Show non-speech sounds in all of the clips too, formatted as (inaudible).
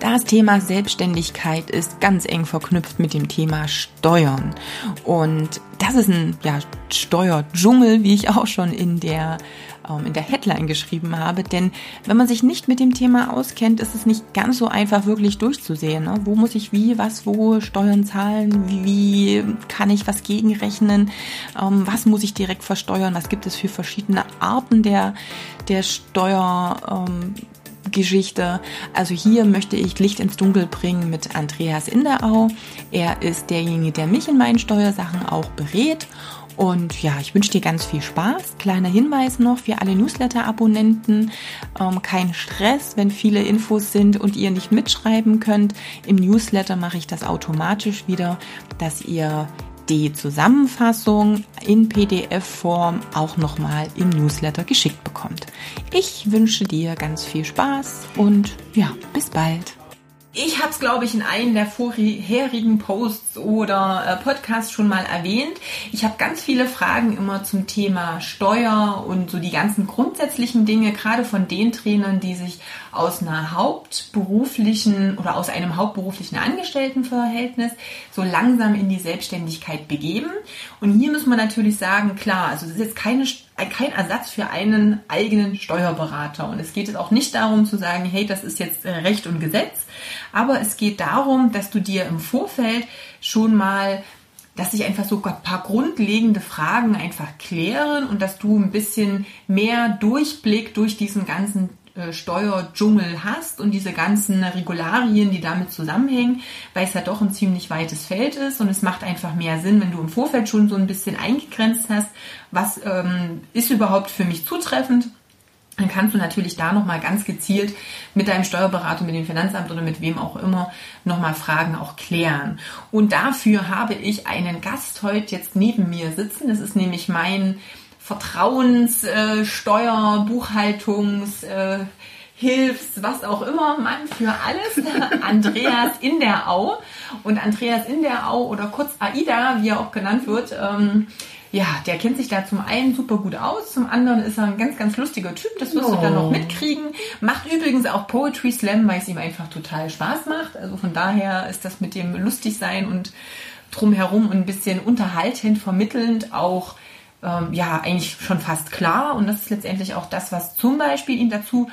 Das Thema Selbstständigkeit ist ganz eng verknüpft mit dem Thema Steuern. Und das ist ein ja, Steuerdschungel, wie ich auch schon in der, ähm, in der Headline geschrieben habe. Denn wenn man sich nicht mit dem Thema auskennt, ist es nicht ganz so einfach wirklich durchzusehen. Ne? Wo muss ich wie, was, wo Steuern zahlen? Wie, kann ich was gegenrechnen? Ähm, was muss ich direkt versteuern? Was gibt es für verschiedene Arten der, der Steuer? Ähm, Geschichte. Also hier möchte ich Licht ins Dunkel bringen mit Andreas Inderau. Er ist derjenige, der mich in meinen Steuersachen auch berät. Und ja, ich wünsche dir ganz viel Spaß. Kleiner Hinweis noch für alle Newsletter-Abonnenten. Ähm, kein Stress, wenn viele Infos sind und ihr nicht mitschreiben könnt. Im Newsletter mache ich das automatisch wieder, dass ihr die Zusammenfassung in PDF-Form auch nochmal im Newsletter geschickt bekommt. Ich wünsche dir ganz viel Spaß und ja, bis bald. Ich habe es, glaube ich, in einem der vorherigen Posts oder äh, Podcasts schon mal erwähnt. Ich habe ganz viele Fragen immer zum Thema Steuer und so die ganzen grundsätzlichen Dinge, gerade von den Trainern, die sich aus einer hauptberuflichen oder aus einem hauptberuflichen Angestelltenverhältnis so langsam in die Selbstständigkeit begeben. Und hier muss man natürlich sagen, klar, also es ist jetzt keine kein Ersatz für einen eigenen Steuerberater. Und es geht jetzt auch nicht darum zu sagen, hey, das ist jetzt äh, Recht und Gesetz, aber es geht darum, dass du dir im Vorfeld schon mal dass sich einfach so ein paar grundlegende Fragen einfach klären und dass du ein bisschen mehr Durchblick durch diesen ganzen äh, Steuerdschungel hast und diese ganzen Regularien, die damit zusammenhängen, weil es ja doch ein ziemlich weites Feld ist und es macht einfach mehr Sinn, wenn du im Vorfeld schon so ein bisschen eingegrenzt hast, was ähm, ist überhaupt für mich zutreffend dann kannst du natürlich da nochmal ganz gezielt mit deinem Steuerberater, mit dem Finanzamt oder mit wem auch immer nochmal Fragen auch klären. Und dafür habe ich einen Gast heute jetzt neben mir sitzen. Das ist nämlich mein Vertrauenssteuer, äh, Buchhaltungs, äh, Hilfs, was auch immer, Mann für alles, (laughs) Andreas in der Au. Und Andreas in der Au oder kurz AIDA, wie er auch genannt wird, ähm, ja, der kennt sich da zum einen super gut aus, zum anderen ist er ein ganz, ganz lustiger Typ, das wirst oh. du dann noch mitkriegen. Macht übrigens auch Poetry Slam, weil es ihm einfach total Spaß macht. Also von daher ist das mit dem lustig sein und drumherum und ein bisschen unterhaltend, vermittelnd auch ähm, ja eigentlich schon fast klar. Und das ist letztendlich auch das, was zum Beispiel ihn dazu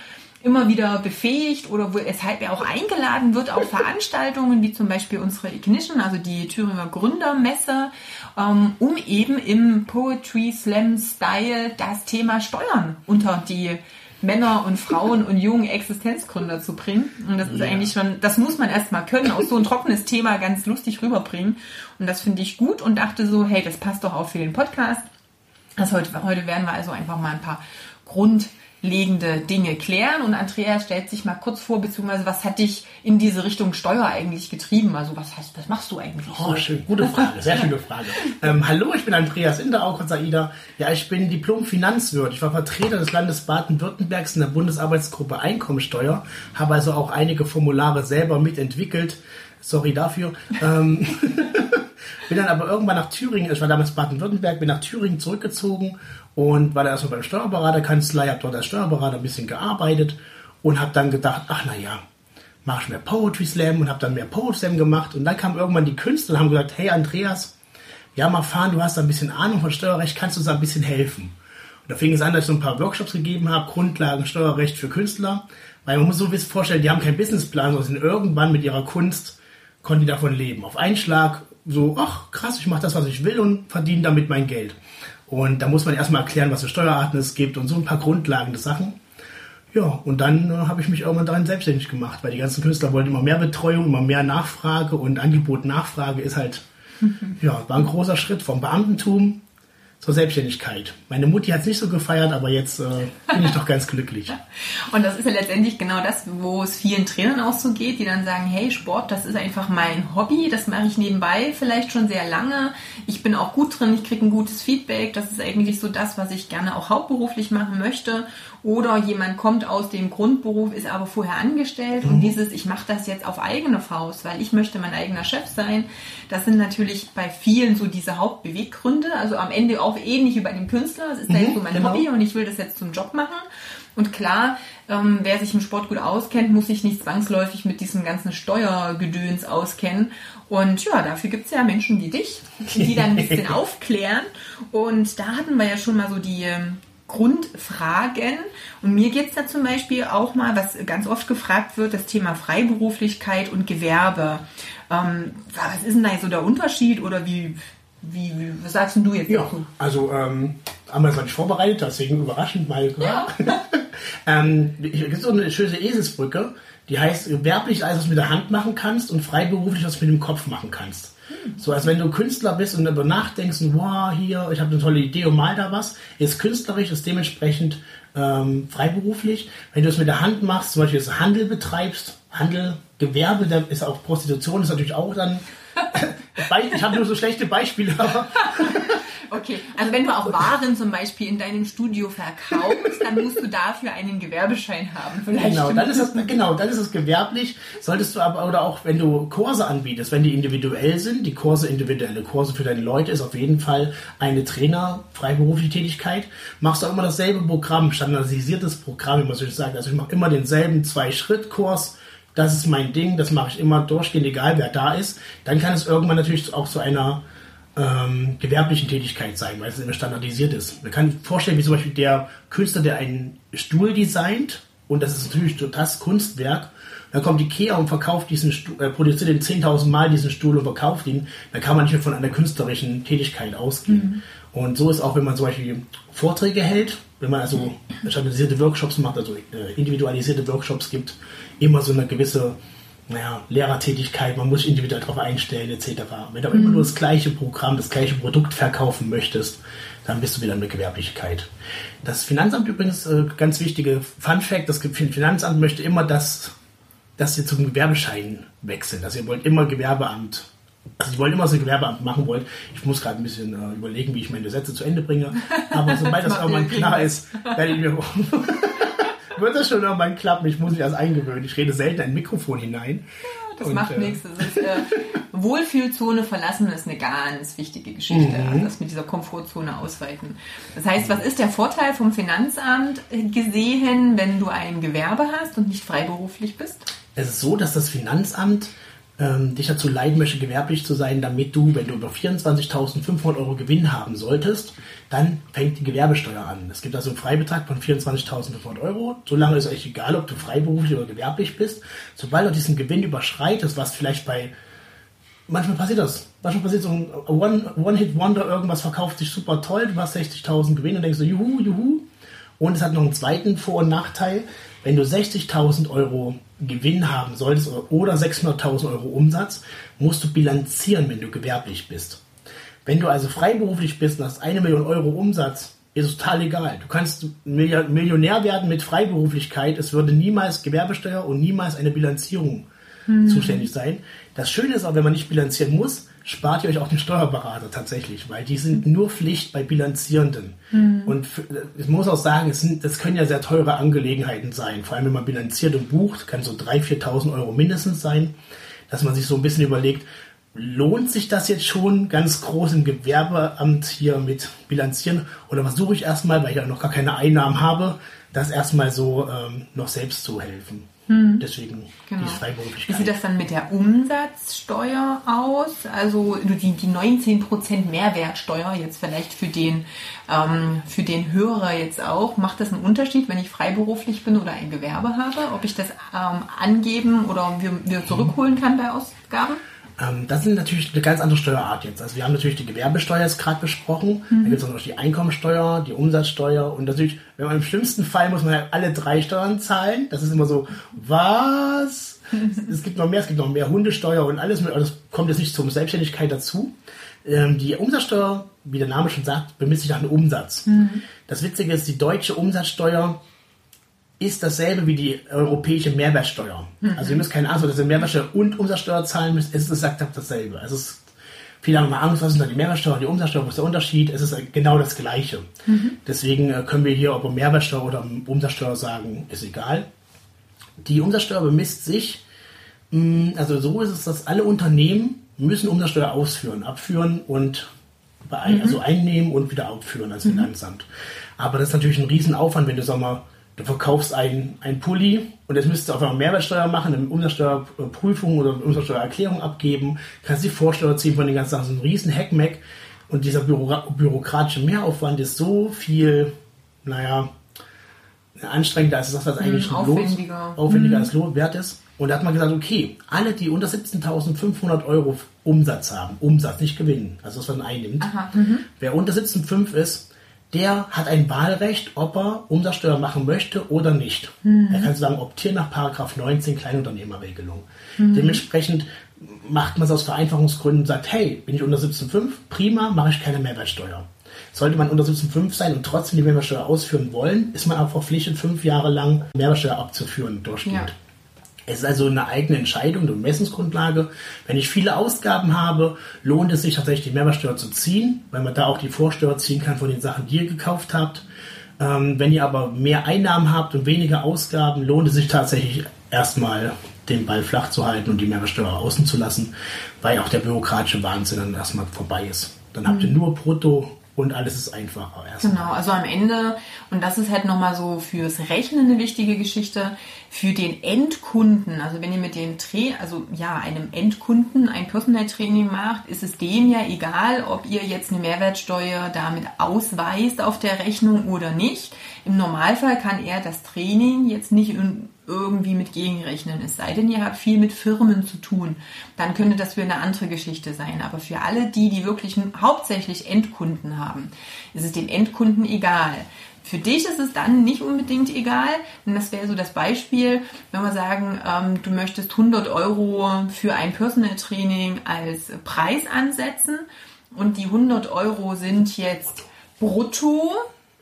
immer wieder befähigt oder weshalb er auch eingeladen wird auf Veranstaltungen wie zum Beispiel unsere Ignition, also die Thüringer Gründermesse, um eben im Poetry Slam Style das Thema Steuern unter die Männer und Frauen und jungen Existenzgründer zu bringen. Und das ist ja. eigentlich schon, das muss man erstmal können, auch so ein trockenes Thema ganz lustig rüberbringen. Und das finde ich gut und dachte so, hey, das passt doch auch für den Podcast. Also heute, heute werden wir also einfach mal ein paar grundlegende Dinge klären. Und Andrea stellt sich mal kurz vor, beziehungsweise was hat dich in diese Richtung Steuer eigentlich getrieben? Also was heißt, was machst du eigentlich? Oh, so? schön, gute Frage, (laughs) sehr schöne Frage. ähm, hallo, ich bin Andreas Inderau von Saida. Ja, ich bin Diplom-Finanzwirt. Ich war Vertreter des Landes Baden-Württembergs in der Bundesarbeitsgruppe Einkommensteuer, habe also auch einige Formulare selber mitentwickelt. Sorry dafür. Ähm, (laughs) Bin dann aber irgendwann nach Thüringen, ich war damals Baden-Württemberg, bin nach Thüringen zurückgezogen und war da erstmal beim Steuerberaterkanzlei, habe dort als Steuerberater ein bisschen gearbeitet und habe dann gedacht, ach naja, mache ich mehr Poetry Slam und habe dann mehr Poetry Slam gemacht und dann kamen irgendwann die Künstler und haben gesagt, hey Andreas, ja mal fahren, du hast da ein bisschen Ahnung von Steuerrecht, kannst du uns ein bisschen helfen? Und da fing es an, dass ich so ein paar Workshops gegeben habe, Grundlagen Steuerrecht für Künstler, weil man muss so vorstellen, die haben keinen Businessplan, sondern sind irgendwann mit ihrer Kunst, konnten die davon leben. Auf einen Schlag so, ach krass, ich mache das, was ich will und verdiene damit mein Geld. Und da muss man erstmal erklären, was für Steuerarten es gibt und so ein paar grundlegende Sachen. Ja, und dann äh, habe ich mich irgendwann daran selbstständig gemacht, weil die ganzen Künstler wollten immer mehr Betreuung, immer mehr Nachfrage und Angebot Nachfrage ist halt, (laughs) ja, war ein großer Schritt vom Beamtentum zur Selbstständigkeit. Meine Mutti hat es nicht so gefeiert, aber jetzt äh, bin ich doch ganz glücklich. (laughs) Und das ist ja letztendlich genau das, wo es vielen Trainern auch so geht, die dann sagen, hey, Sport, das ist einfach mein Hobby, das mache ich nebenbei vielleicht schon sehr lange. Ich bin auch gut drin, ich kriege ein gutes Feedback, das ist eigentlich so das, was ich gerne auch hauptberuflich machen möchte. Oder jemand kommt aus dem Grundberuf, ist aber vorher angestellt mhm. und dieses, ich mache das jetzt auf eigene Faust, weil ich möchte mein eigener Chef sein. Das sind natürlich bei vielen so diese Hauptbeweggründe. Also am Ende auch ähnlich wie bei dem Künstler. Es ist mhm, halt so mein genau. Hobby und ich will das jetzt zum Job machen. Und klar, ähm, wer sich im Sport gut auskennt, muss sich nicht zwangsläufig mit diesem ganzen Steuergedöns auskennen. Und ja, dafür gibt es ja Menschen wie dich, die dann ein bisschen (laughs) aufklären. Und da hatten wir ja schon mal so die ähm, Grundfragen. Und mir geht es da zum Beispiel auch mal, was ganz oft gefragt wird, das Thema Freiberuflichkeit und Gewerbe. Ähm, was ist denn da so der Unterschied oder wie, wie, wie was sagst du jetzt ja, dazu? Also ähm, haben wir das nicht vorbereitet, deswegen überraschend mal. Ja. (laughs) ähm, es gibt so eine schöne Eselsbrücke, die heißt gewerblich alles, was du mit der Hand machen kannst und freiberuflich, was du mit dem Kopf machen kannst. So, als wenn du Künstler bist und darüber nachdenkst, wow, hier, ich habe eine tolle Idee und mal da was, ist künstlerisch, ist dementsprechend ähm, freiberuflich. Wenn du es mit der Hand machst, zum Beispiel das Handel betreibst, Handel, Gewerbe, da ist auch Prostitution, ist natürlich auch dann. (laughs) ich habe nur so schlechte Beispiele, aber Okay, also wenn du auch Waren zum Beispiel in deinem Studio verkaufst, dann musst du dafür einen Gewerbeschein haben. Vielleicht. Genau, dann ist es genau, dann ist es gewerblich. Solltest du aber oder auch wenn du Kurse anbietest, wenn die individuell sind, die Kurse individuelle Kurse für deine Leute ist auf jeden Fall eine Trainer freiberufliche Tätigkeit. Machst du auch immer dasselbe Programm, standardisiertes Programm, man so sagt. Also ich mache immer denselben zwei Schritt Kurs das ist mein Ding, das mache ich immer durchgehend, egal wer da ist, dann kann es irgendwann natürlich auch zu einer ähm, gewerblichen Tätigkeit sein, weil es immer standardisiert ist. Man kann sich vorstellen, wie zum Beispiel der Künstler, der einen Stuhl designt, und das ist natürlich das Kunstwerk, dann kommt Ikea und verkauft diesen Stuhl, äh, produziert den 10.000 Mal diesen Stuhl und verkauft ihn, dann kann man nicht mehr von einer künstlerischen Tätigkeit ausgehen. Mhm. Und so ist auch, wenn man zum Beispiel Vorträge hält, wenn man also standardisierte Workshops macht, also äh, individualisierte Workshops gibt, immer so eine gewisse naja, Lehrertätigkeit, man muss sich individuell darauf einstellen, etc. Wenn du mhm. immer nur das gleiche Programm, das gleiche Produkt verkaufen möchtest, dann bist du wieder in der Gewerblichkeit. Das Finanzamt übrigens, äh, ganz wichtige Fun Fact, das Finanzamt möchte immer, dass, dass ihr zum Gewerbeschein wechselt. Also ihr wollt immer Gewerbeamt also ich wollte immer so ein Gewerbeamt machen wollen. Ich muss gerade ein bisschen äh, überlegen, wie ich meine Sätze zu Ende bringe. Aber sobald (laughs) das irgendwann klar ist, werde ich mir (laughs) wird das schon irgendwann klappen. Ich muss mich erst eingewöhnen. Ich rede selten ein Mikrofon hinein. Ja, das und, macht äh, nichts. Das ist, äh, (laughs) Wohlfühlzone verlassen ist eine ganz wichtige Geschichte. Mhm. Das mit dieser Komfortzone ausweiten. Das heißt, was ist der Vorteil vom Finanzamt gesehen, wenn du ein Gewerbe hast und nicht freiberuflich bist? Es ist so, dass das Finanzamt ähm, dich dazu leiden möchte, gewerblich zu sein, damit du, wenn du über 24.500 Euro Gewinn haben solltest, dann fängt die Gewerbesteuer an. Es gibt also einen Freibetrag von 24.500 Euro. Solange ist euch egal, ob du freiberuflich oder gewerblich bist. Sobald du diesen Gewinn überschreitest, was vielleicht bei manchmal passiert das. Manchmal passiert so ein One-Hit-Wonder, irgendwas verkauft sich super toll, du hast 60.000 Gewinn und denkst so, juhu, juhu. Und es hat noch einen zweiten Vor- und Nachteil. Wenn du 60.000 Euro Gewinn haben solltest oder 600.000 Euro Umsatz, musst du bilanzieren, wenn du gewerblich bist. Wenn du also freiberuflich bist und hast eine Million Euro Umsatz, ist es total egal. Du kannst Millionär werden mit Freiberuflichkeit. Es würde niemals Gewerbesteuer und niemals eine Bilanzierung hm. zuständig sein. Das Schöne ist auch, wenn man nicht bilanzieren muss, spart ihr euch auch den Steuerberater tatsächlich, weil die sind nur Pflicht bei Bilanzierenden. Mhm. Und ich muss auch sagen, es sind, das können ja sehr teure Angelegenheiten sein. Vor allem, wenn man bilanziert und bucht, kann so 3.000, 4.000 Euro mindestens sein, dass man sich so ein bisschen überlegt, lohnt sich das jetzt schon ganz groß im Gewerbeamt hier mit bilanzieren oder versuche ich erstmal, weil ich ja noch gar keine Einnahmen habe, das erstmal so ähm, noch selbst zu helfen. Hm. Deswegen genau. die Freiberuflichkeit. Wie sieht das dann mit der Umsatzsteuer aus? Also die, die 19% Mehrwertsteuer jetzt vielleicht für den, ähm, für den Hörer jetzt auch. Macht das einen Unterschied, wenn ich freiberuflich bin oder ein Gewerbe habe? Ob ich das ähm, angeben oder wir, wir zurückholen kann bei Ausgaben? Ähm, das sind natürlich eine ganz andere Steuerart jetzt. Also wir haben natürlich die Gewerbesteuer jetzt gerade besprochen. Mhm. Da gibt es auch noch die Einkommensteuer, die Umsatzsteuer und natürlich, wenn man im schlimmsten Fall muss man halt alle drei Steuern zahlen. Das ist immer so, was? (laughs) es gibt noch mehr, es gibt noch mehr Hundesteuer und alles, aber das kommt jetzt nicht zur Selbstständigkeit dazu. Ähm, die Umsatzsteuer, wie der Name schon sagt, bemisst sich nach dem Umsatz. Mhm. Das Witzige ist, die deutsche Umsatzsteuer ist dasselbe wie die europäische Mehrwertsteuer. Mhm. Also ihr müsst keine Angst haben, dass ihr Mehrwertsteuer und Umsatzsteuer zahlen müsst. Es ist exakt dasselbe. Also es ist, viele haben mal Angst, was ist da die Mehrwertsteuer und die Umsatzsteuer, wo ist der Unterschied? Es ist genau das Gleiche. Mhm. Deswegen äh, können wir hier, ob wir Mehrwertsteuer oder Umsatzsteuer sagen, ist egal. Die Umsatzsteuer bemisst sich, mh, also so ist es, dass alle Unternehmen müssen Umsatzsteuer ausführen, abführen und bei, mhm. also einnehmen und wieder abführen als mhm. Finanzamt. Aber das ist natürlich ein Riesenaufwand, wenn du sag mal, du verkaufst ein, ein Pulli und jetzt müsstest du auf einmal Mehrwertsteuer machen, eine Umsatzsteuerprüfung oder eine Umsatzsteuererklärung abgeben, kannst die Vorsteuer ziehen von den ganzen Sachen, das ist ein riesen Hackmack und dieser Büro bürokratische Mehraufwand ist so viel, naja, anstrengender als das, was eigentlich mhm, aufwendiger, los, aufwendiger mhm. als Lohn wert ist. Und da hat man gesagt, okay, alle, die unter 17.500 Euro Umsatz haben, Umsatz, nicht Gewinn, also was man einnimmt, Aha, mhm. wer unter 17,5 ist, der hat ein Wahlrecht, ob er Umsatzsteuer machen möchte oder nicht. Mhm. Er kann sagen, optieren nach Paragraph 19 Kleinunternehmerregelung. Mhm. Dementsprechend macht man es aus Vereinfachungsgründen und sagt, hey, bin ich unter 17,5, prima, mache ich keine Mehrwertsteuer. Sollte man unter 17,5 sein und trotzdem die Mehrwertsteuer ausführen wollen, ist man auch verpflichtet, fünf Jahre lang Mehrwertsteuer abzuführen durchgehend. Ja. Es ist also eine eigene Entscheidung, eine Messungsgrundlage. Wenn ich viele Ausgaben habe, lohnt es sich tatsächlich die Mehrwertsteuer zu ziehen, weil man da auch die Vorsteuer ziehen kann von den Sachen, die ihr gekauft habt. Ähm, wenn ihr aber mehr Einnahmen habt und weniger Ausgaben, lohnt es sich tatsächlich erstmal den Ball flach zu halten und die Mehrwertsteuer außen zu lassen, weil auch der bürokratische Wahnsinn dann erstmal vorbei ist. Dann habt ihr mhm. nur brutto und alles ist einfacher. Erstmal. Genau, also am Ende, und das ist halt nochmal so fürs Rechnen eine wichtige Geschichte, für den Endkunden, also wenn ihr mit dem Tra also ja, einem Endkunden ein Personal Training macht, ist es dem ja egal, ob ihr jetzt eine Mehrwertsteuer damit ausweist auf der Rechnung oder nicht. Im Normalfall kann er das Training jetzt nicht irgendwie mit gegenrechnen. Es sei denn, ihr habt viel mit Firmen zu tun. Dann könnte das für eine andere Geschichte sein. Aber für alle die, die wirklich hauptsächlich Endkunden haben, ist es den Endkunden egal. Für dich ist es dann nicht unbedingt egal, denn das wäre so das Beispiel, wenn wir sagen, ähm, du möchtest 100 Euro für ein Personal Training als Preis ansetzen und die 100 Euro sind jetzt brutto,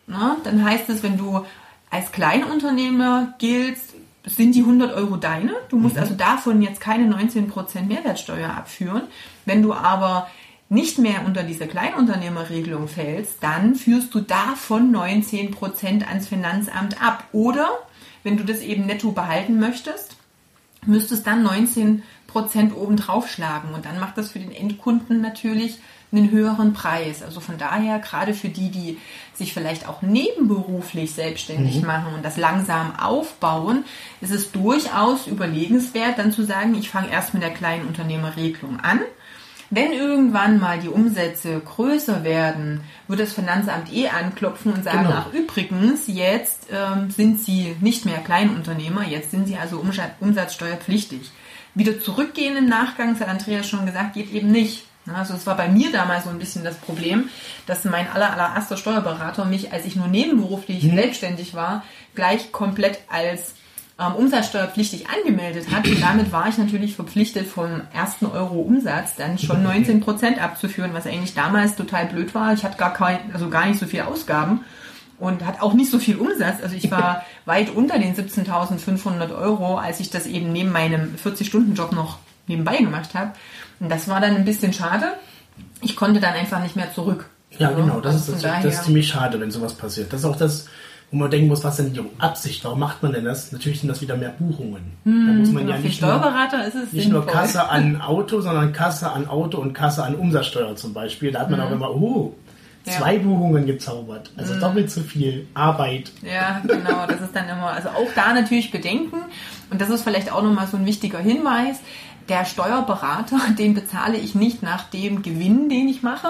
ne, dann heißt es, wenn du als Kleinunternehmer giltst, sind die 100 Euro deine. Du musst mhm. also davon jetzt keine 19% Mehrwertsteuer abführen. Wenn du aber nicht mehr unter diese Kleinunternehmerregelung fällst, dann führst du davon 19% ans Finanzamt ab. Oder wenn du das eben netto behalten möchtest, müsstest dann 19% obendrauf schlagen. Und dann macht das für den Endkunden natürlich einen höheren Preis. Also von daher, gerade für die, die sich vielleicht auch nebenberuflich selbstständig mhm. machen und das langsam aufbauen, ist es durchaus überlegenswert, dann zu sagen, ich fange erst mit der kleinen Unternehmerregelung an. Wenn irgendwann mal die Umsätze größer werden, wird das Finanzamt eh anklopfen und sagen, genau. ach übrigens, jetzt ähm, sind Sie nicht mehr Kleinunternehmer, jetzt sind Sie also umsatzsteuerpflichtig. Wieder zurückgehen im Nachgang, das hat Andreas schon gesagt, geht eben nicht. Also es war bei mir damals so ein bisschen das Problem, dass mein aller, allererster Steuerberater mich, als ich nur nebenberuflich mhm. selbstständig war, gleich komplett als ähm, umsatzsteuerpflichtig angemeldet hat. Und damit war ich natürlich verpflichtet, vom ersten Euro Umsatz dann schon 19 Prozent abzuführen, was eigentlich damals total blöd war. Ich hatte gar kein, also gar nicht so viel Ausgaben und hat auch nicht so viel Umsatz. Also ich war (laughs) weit unter den 17.500 Euro, als ich das eben neben meinem 40-Stunden-Job noch nebenbei gemacht habe. Und das war dann ein bisschen schade. Ich konnte dann einfach nicht mehr zurück. Ja, also, genau, das, also ist, das, das ist ziemlich schade, wenn sowas passiert. Das ist auch das, wo man denken muss, was denn die Absicht? Warum macht man denn das? Natürlich sind das wieder mehr Buchungen. Hm, da muss man ja nicht, Steuerberater nur, ist es nicht nur Kasse an Auto, sondern Kasse an Auto und Kasse an Umsatzsteuer zum Beispiel. Da hat man hm. auch immer, oh, zwei ja. Buchungen gezaubert. Also hm. doppelt so viel Arbeit. Ja, genau. Das ist dann immer, also auch da natürlich bedenken. Und das ist vielleicht auch nochmal so ein wichtiger Hinweis der Steuerberater, (laughs) den bezahle ich nicht nach dem Gewinn, den ich mache,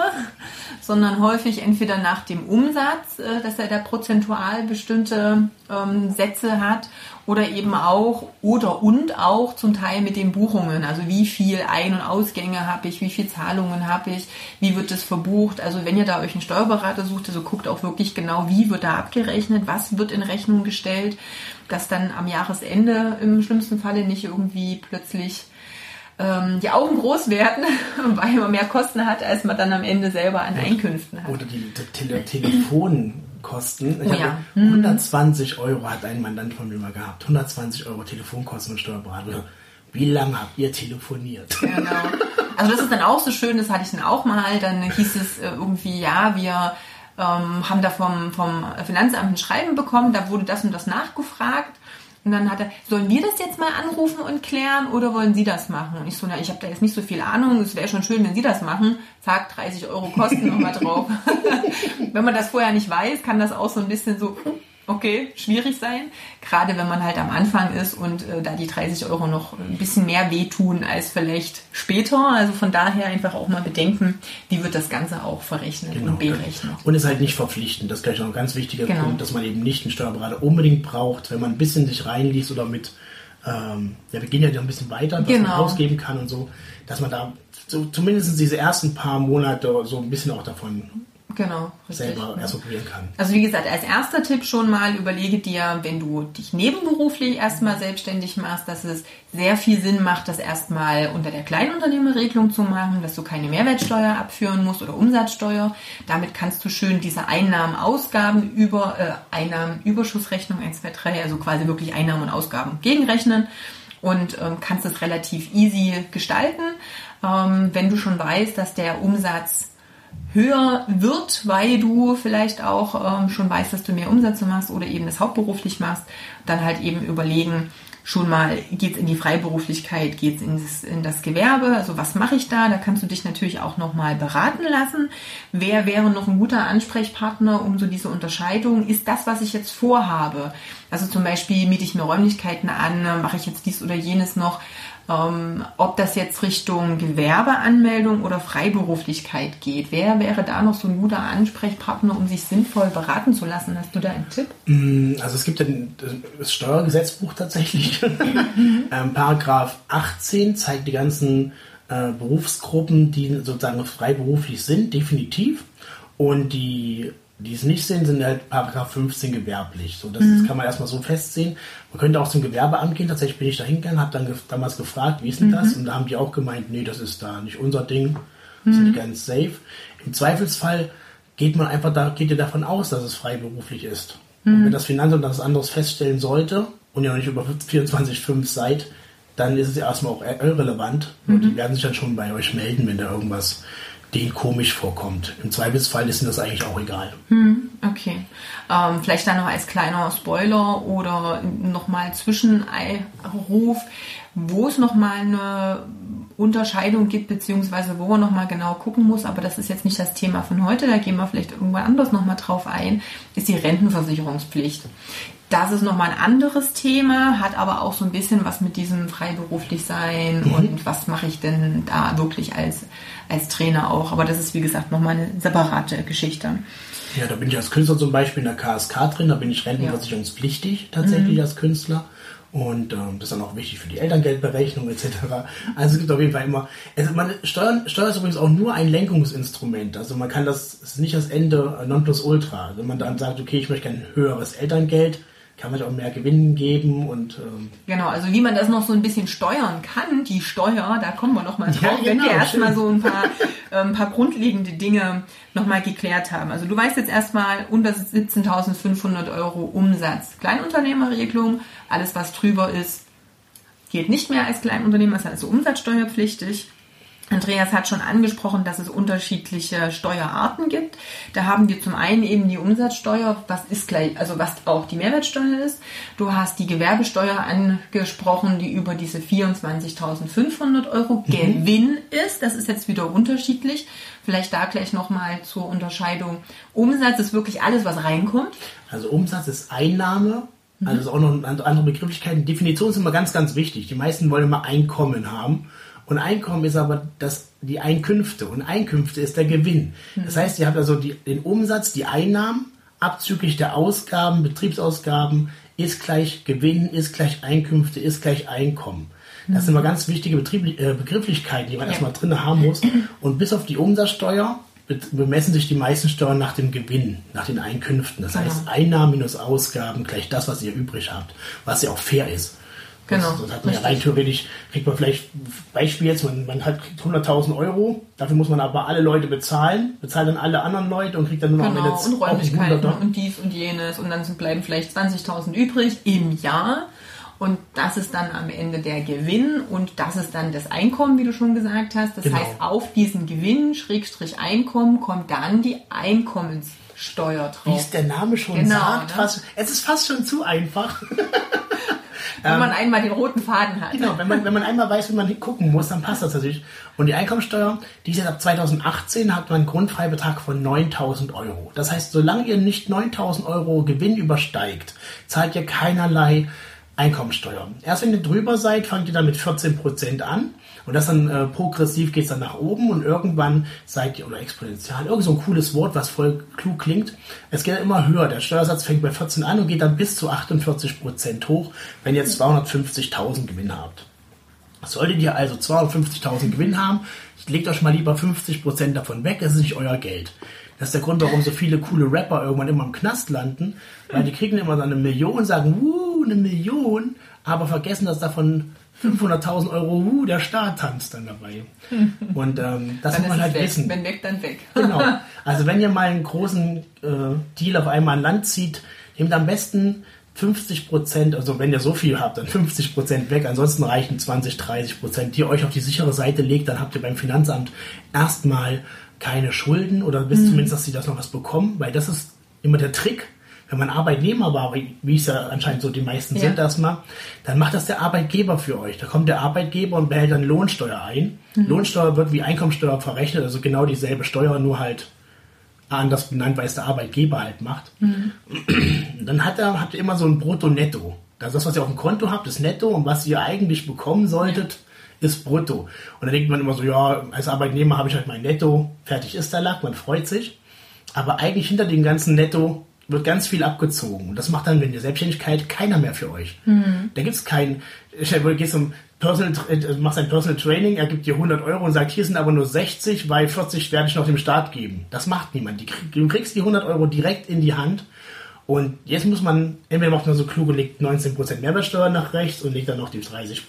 sondern häufig entweder nach dem Umsatz, äh, dass er da prozentual bestimmte ähm, Sätze hat oder eben auch oder und auch zum Teil mit den Buchungen. Also wie viel Ein- und Ausgänge habe ich, wie viel Zahlungen habe ich, wie wird das verbucht. Also wenn ihr da euch einen Steuerberater sucht, also guckt auch wirklich genau, wie wird da abgerechnet, was wird in Rechnung gestellt, dass dann am Jahresende im schlimmsten Falle nicht irgendwie plötzlich ähm, die Augen groß werden, (laughs) weil man mehr Kosten hat, als man dann am Ende selber an Einkünften hat. Oder die, Tele Telefonkosten. Ich Oh ja. 120 Euro hat ein Mandant von mir mal gehabt. 120 Euro Telefonkosten und Steuerberater. Wie lange habt ihr telefoniert? Genau. Also das ist dann auch so schön, das hatte ich dann auch mal. Dann hieß es äh, irgendwie, ja, wir ähm, haben da vom, vom Finanzamt ein Schreiben bekommen, da wurde das und das nachgefragt. Und dann hat er, sollen wir das jetzt mal anrufen und klären oder wollen Sie das machen? Und ich so, na, ich habe da jetzt nicht so viel Ahnung, es wäre schon schön, wenn Sie das machen. Zack, 30 Euro Kosten nochmal drauf. (laughs) wenn man das vorher nicht weiß, kann das auch so ein bisschen so, okay, schwierig sein. Gerade wenn man halt am Anfang ist und äh, da die 30 Euro noch ein bisschen mehr wehtun als vielleicht später. Also von daher einfach auch mal bedenken, wie wird das Ganze auch verrechnet und berechnet. Und ist halt nicht verpflichtend. Das ist gleich noch ein ganz wichtiger Genau. Punkt, dass man eben nicht einen Steuerberater unbedingt braucht, wenn man ein bisschen sich reinliest oder mit, ähm, ja, wir gehen ja noch ein bisschen weiter, was man Genau. ausgeben kann und so, dass man da so zumindest diese ersten paar Monate so ein bisschen auch davon Genau, richtig. selber erst kann. Also wie gesagt, als erster Tipp schon mal überlege dir, wenn du dich nebenberuflich erstmal selbstständig machst, dass es sehr viel Sinn macht, das erstmal unter der Kleinunternehmerregelung zu machen, dass du keine Mehrwertsteuer abführen musst oder Umsatzsteuer. Damit kannst du schön diese Einnahmen, Ausgaben über äh, Einnahmen, Überschussrechnung 1, 2, 3, also quasi wirklich Einnahmen und Ausgaben gegenrechnen und ähm, kannst es relativ easy gestalten. Ähm, wenn du schon weißt, dass der Umsatz höher wird, weil du vielleicht auch ähm, schon weißt, dass du mehr Umsätze machst oder eben das hauptberuflich machst, dann halt eben überlegen, schon mal, geht's in die Freiberuflichkeit, geht's in das, in das Gewerbe, also was mache ich da? Da kannst du dich natürlich auch nochmal beraten lassen. Wer wäre noch ein guter Ansprechpartner, um so diese Unterscheidung, ist das, was ich jetzt vorhabe? Also zum Beispiel miete ich mir Räumlichkeiten an, mache ich jetzt dies oder jenes noch, ähm, ob das jetzt Richtung Gewerbeanmeldung oder Freiberuflichkeit geht. Wer wäre da noch so ein guter Ansprechpartner, um sich sinnvoll beraten zu lassen? Hast du da einen Tipp? Also es gibt ja ein- das Steuergesetzbuch tatsächlich. (laughs) ähm, Paragraph 18 zeigt die ganzen äh, Berufsgruppen, die sozusagen freiberuflich sind, definitiv. Und die, die es nicht sind, sind halt Paragraph 15 gewerblich. So, das kann man erstmal so festsehen. Man könnte auch zum Gewerbeamt gehen. Tatsächlich bin ich da hingegangen, habe dann gef- damals gefragt, wie ist denn das? Und da haben die auch gemeint, nee, das ist da nicht unser Ding. Sind ganz safe. Im Zweifelsfall geht man einfach da, geht ihr davon aus, dass es freiberuflich ist. Und wenn das Finanzamt das anderes feststellen sollte und ihr noch nicht über 24,5 seid, dann ist es ja erstmal auch irrelevant. Und die werden sich dann schon bei euch melden, wenn da irgendwas denen komisch vorkommt. Im Zweifelsfall ist ihnen das eigentlich auch egal. Okay. Ähm, vielleicht dann noch als kleiner Spoiler oder nochmal Zwischenruf, wo es nochmal eine Unterscheidung gibt, beziehungsweise wo man nochmal genau gucken muss, aber das ist jetzt nicht das Thema von heute, da gehen wir vielleicht irgendwann anders nochmal drauf ein, ist die Rentenversicherungspflicht. Das ist nochmal ein anderes Thema, hat aber auch so ein bisschen was mit diesem freiberuflich sein und was mache ich denn da wirklich als, als Trainer auch. Aber das ist, wie gesagt, nochmal eine separate Geschichte. Ja, da bin ich als Künstler zum Beispiel in der KSK drin, da bin ich rentenversicherungspflichtig tatsächlich als Künstler. Und ähm, das ist dann auch wichtig für die Elterngeldberechnung etc. Also es gibt auf jeden Fall immer. Also man, Steuern, Steuer ist übrigens auch nur ein Lenkungsinstrument. Also man kann das, es ist nicht das Ende äh, Nonplusultra. Wenn man dann sagt, okay, ich möchte ein höheres Elterngeld, kann man auch mehr Gewinn geben und ähm, Genau, also wie man das noch so ein bisschen steuern kann, die Steuer, da kommen wir nochmal drauf, Ja, wenn wir genau, erstmal so ein paar, äh, ein paar grundlegende Dinge nochmal geklärt haben. Also du weißt jetzt erstmal unter 17.500 Euro Umsatz Kleinunternehmerregelung, alles was drüber ist, gilt nicht mehr als Kleinunternehmer, ist also umsatzsteuerpflichtig. Andreas hat schon angesprochen, dass es unterschiedliche Steuerarten gibt. Da haben wir zum einen eben die Umsatzsteuer, was ist gleich, also was auch die Mehrwertsteuer ist. Du hast die Gewerbesteuer angesprochen, die über diese 24.500 Euro Gewinn ist. Das ist jetzt wieder unterschiedlich. Vielleicht da gleich nochmal zur Unterscheidung. Umsatz ist wirklich alles, was reinkommt. Also Umsatz ist Einnahme, also ist auch noch eine andere Begrifflichkeiten. Definition ist immer ganz, ganz wichtig. Die meisten wollen immer Einkommen haben. Und Einkommen ist aber das, die Einkünfte. Und Einkünfte ist der Gewinn. Das heißt, ihr habt also die, den Umsatz, die Einnahmen, abzüglich der Ausgaben, Betriebsausgaben, ist gleich Gewinn, ist gleich Einkünfte, ist gleich Einkommen. Das sind immer ganz wichtige Betriebli äh, Begrifflichkeiten, die man Ja. erstmal drin haben muss. Und bis auf die Umsatzsteuer be- bemessen sich die meisten Steuern nach dem Gewinn, nach den Einkünften. Das heißt, Genau. Einnahmen minus Ausgaben gleich das, was ihr übrig habt, was ja auch fair ist. Genau. Das, das hat man ja rein theoretisch, kriegt man vielleicht, Beispiel jetzt, man, man hat 100.000 Euro, dafür muss man aber alle Leute bezahlen, bezahlt dann alle anderen Leute und kriegt dann nur noch Genau, am und Ende Räumlichkeiten auch und dies und jenes und dann sind- bleiben vielleicht 20.000 übrig im Jahr und das ist dann am Ende der Gewinn und das ist dann das Einkommen, wie du schon gesagt hast. Das Genau. heißt, auf diesen Gewinn, Schrägstrich Einkommen, kommt dann die Einkommenssteuer Wie drauf. es der Name schon Genau, sagt, ne? fast, es ist fast schon zu einfach. (laughs) Wenn man einmal den roten Faden hat. Genau, wenn man, wenn man einmal weiß, wie man gucken muss, dann passt das natürlich. Und die Einkommensteuer, die ist jetzt ab 2018, hat man einen Grundfreibetrag von 9000 Euro. Das heißt, solange ihr nicht 9000 Euro Gewinn übersteigt, zahlt ihr keinerlei Einkommensteuer. Erst wenn ihr drüber seid, fangt ihr dann mit 14% an. Und das dann äh, progressiv geht es dann nach oben und irgendwann seid ihr, oder exponentiell, irgend so ein cooles Wort, was voll klug klingt. Es geht immer höher. Der Steuersatz fängt bei 14 an und geht dann bis zu 48% hoch, wenn ihr 250.000 Gewinn habt. Solltet ihr also 250.000 Gewinn haben, legt euch mal lieber 50% davon weg, es ist nicht euer Geld. Das ist der Grund, warum so viele coole Rapper irgendwann immer im Knast landen, weil die kriegen immer dann eine Million sagen, wuh, eine Million, aber vergessen, dass davon 500.000 Euro, wuh, der Staat tanzt dann dabei. (laughs) Und ähm, das Dann muss man halt weg. wissen. Wenn weg, dann weg. Genau. (laughs) Also wenn ihr mal einen großen äh, Deal auf einmal an Land zieht, nehmt am besten 50 Prozent, also wenn ihr so viel habt, dann 50 Prozent weg. Ansonsten reichen 20, 30 Prozent, die ihr euch auf die sichere Seite legt. Dann habt ihr beim Finanzamt erstmal keine Schulden oder wisst zumindest, dass sie das noch was bekommen, weil das ist immer der Trick. Wenn man Arbeitnehmer war, wie es ja anscheinend so die meisten Ja. sind erstmal, dann macht das der Arbeitgeber für euch. Da kommt der Arbeitgeber und behält dann Lohnsteuer ein. Lohnsteuer wird wie Einkommensteuer verrechnet, also genau dieselbe Steuer, nur halt anders benannt, weil es der Arbeitgeber halt macht. Dann hat er, habt ihr immer so ein Brutto-Netto. Das ist das, was ihr auf dem Konto habt, ist Netto und was ihr eigentlich bekommen solltet, ist Brutto. Und dann denkt man immer so, ja, als Arbeitnehmer habe ich halt mein Netto, fertig ist der Lack, man freut sich. Aber eigentlich hinter dem ganzen Netto wird ganz viel abgezogen. Und das macht dann, wenn ihr Selbstständigkeit, keiner mehr für euch. Da gibt es kein, du gehst zum Personal, äh, machst ein Personal Training, er gibt dir 100 Euro und sagt, hier sind aber nur 60, weil 40 werde ich noch dem Staat geben. Das macht niemand. Du kriegst die 100 Euro direkt in die Hand. Und jetzt muss man, entweder macht man so klug und legt 19% Mehrwertsteuer nach rechts und legt dann noch die 30%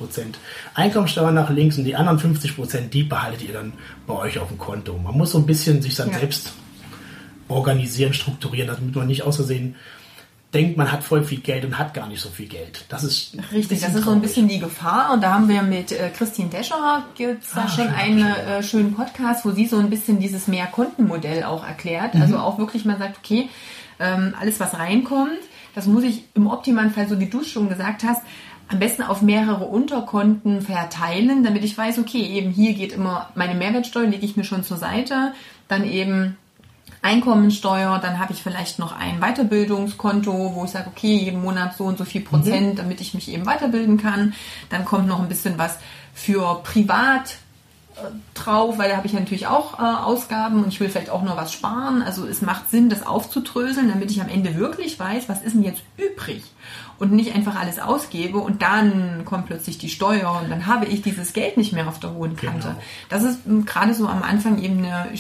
Einkommensteuer nach links und die anderen 50%, die behaltet ihr dann bei euch auf dem Konto. Man muss so ein bisschen sich dann Ja. selbst organisieren, strukturieren, damit man nicht aus Versehen denkt, man hat voll viel Geld und hat gar nicht so viel Geld. Das ist Richtig, das ist so ein traurig. bisschen die Gefahr. Und da haben wir mit äh, Christine Descher gibt's da Ah, schon schön, einen äh, schönen Podcast, wo sie so ein bisschen dieses Mehrkontenmodell auch erklärt. Mhm. Also auch wirklich mal sagt, okay, ähm, alles was reinkommt, das muss ich im optimalen Fall, so wie du es schon gesagt hast, am besten auf mehrere Unterkonten verteilen, damit ich weiß, okay, eben hier geht immer meine Mehrwertsteuer, lege ich mir schon zur Seite, dann eben Einkommensteuer, dann habe ich vielleicht noch ein Weiterbildungskonto, wo ich sage, okay, jeden Monat so und so viel Prozent, damit ich mich eben weiterbilden kann. Dann kommt noch ein bisschen was für privat äh, drauf, weil da habe ich natürlich auch äh, Ausgaben und ich will vielleicht auch nur was sparen. Also es macht Sinn, das aufzudröseln, damit ich am Ende wirklich weiß, was ist denn jetzt übrig und nicht einfach alles ausgebe und dann kommt plötzlich die Steuer und dann habe ich dieses Geld nicht mehr auf der hohen Kante. Genau. Das ist gerade so am Anfang eben eine,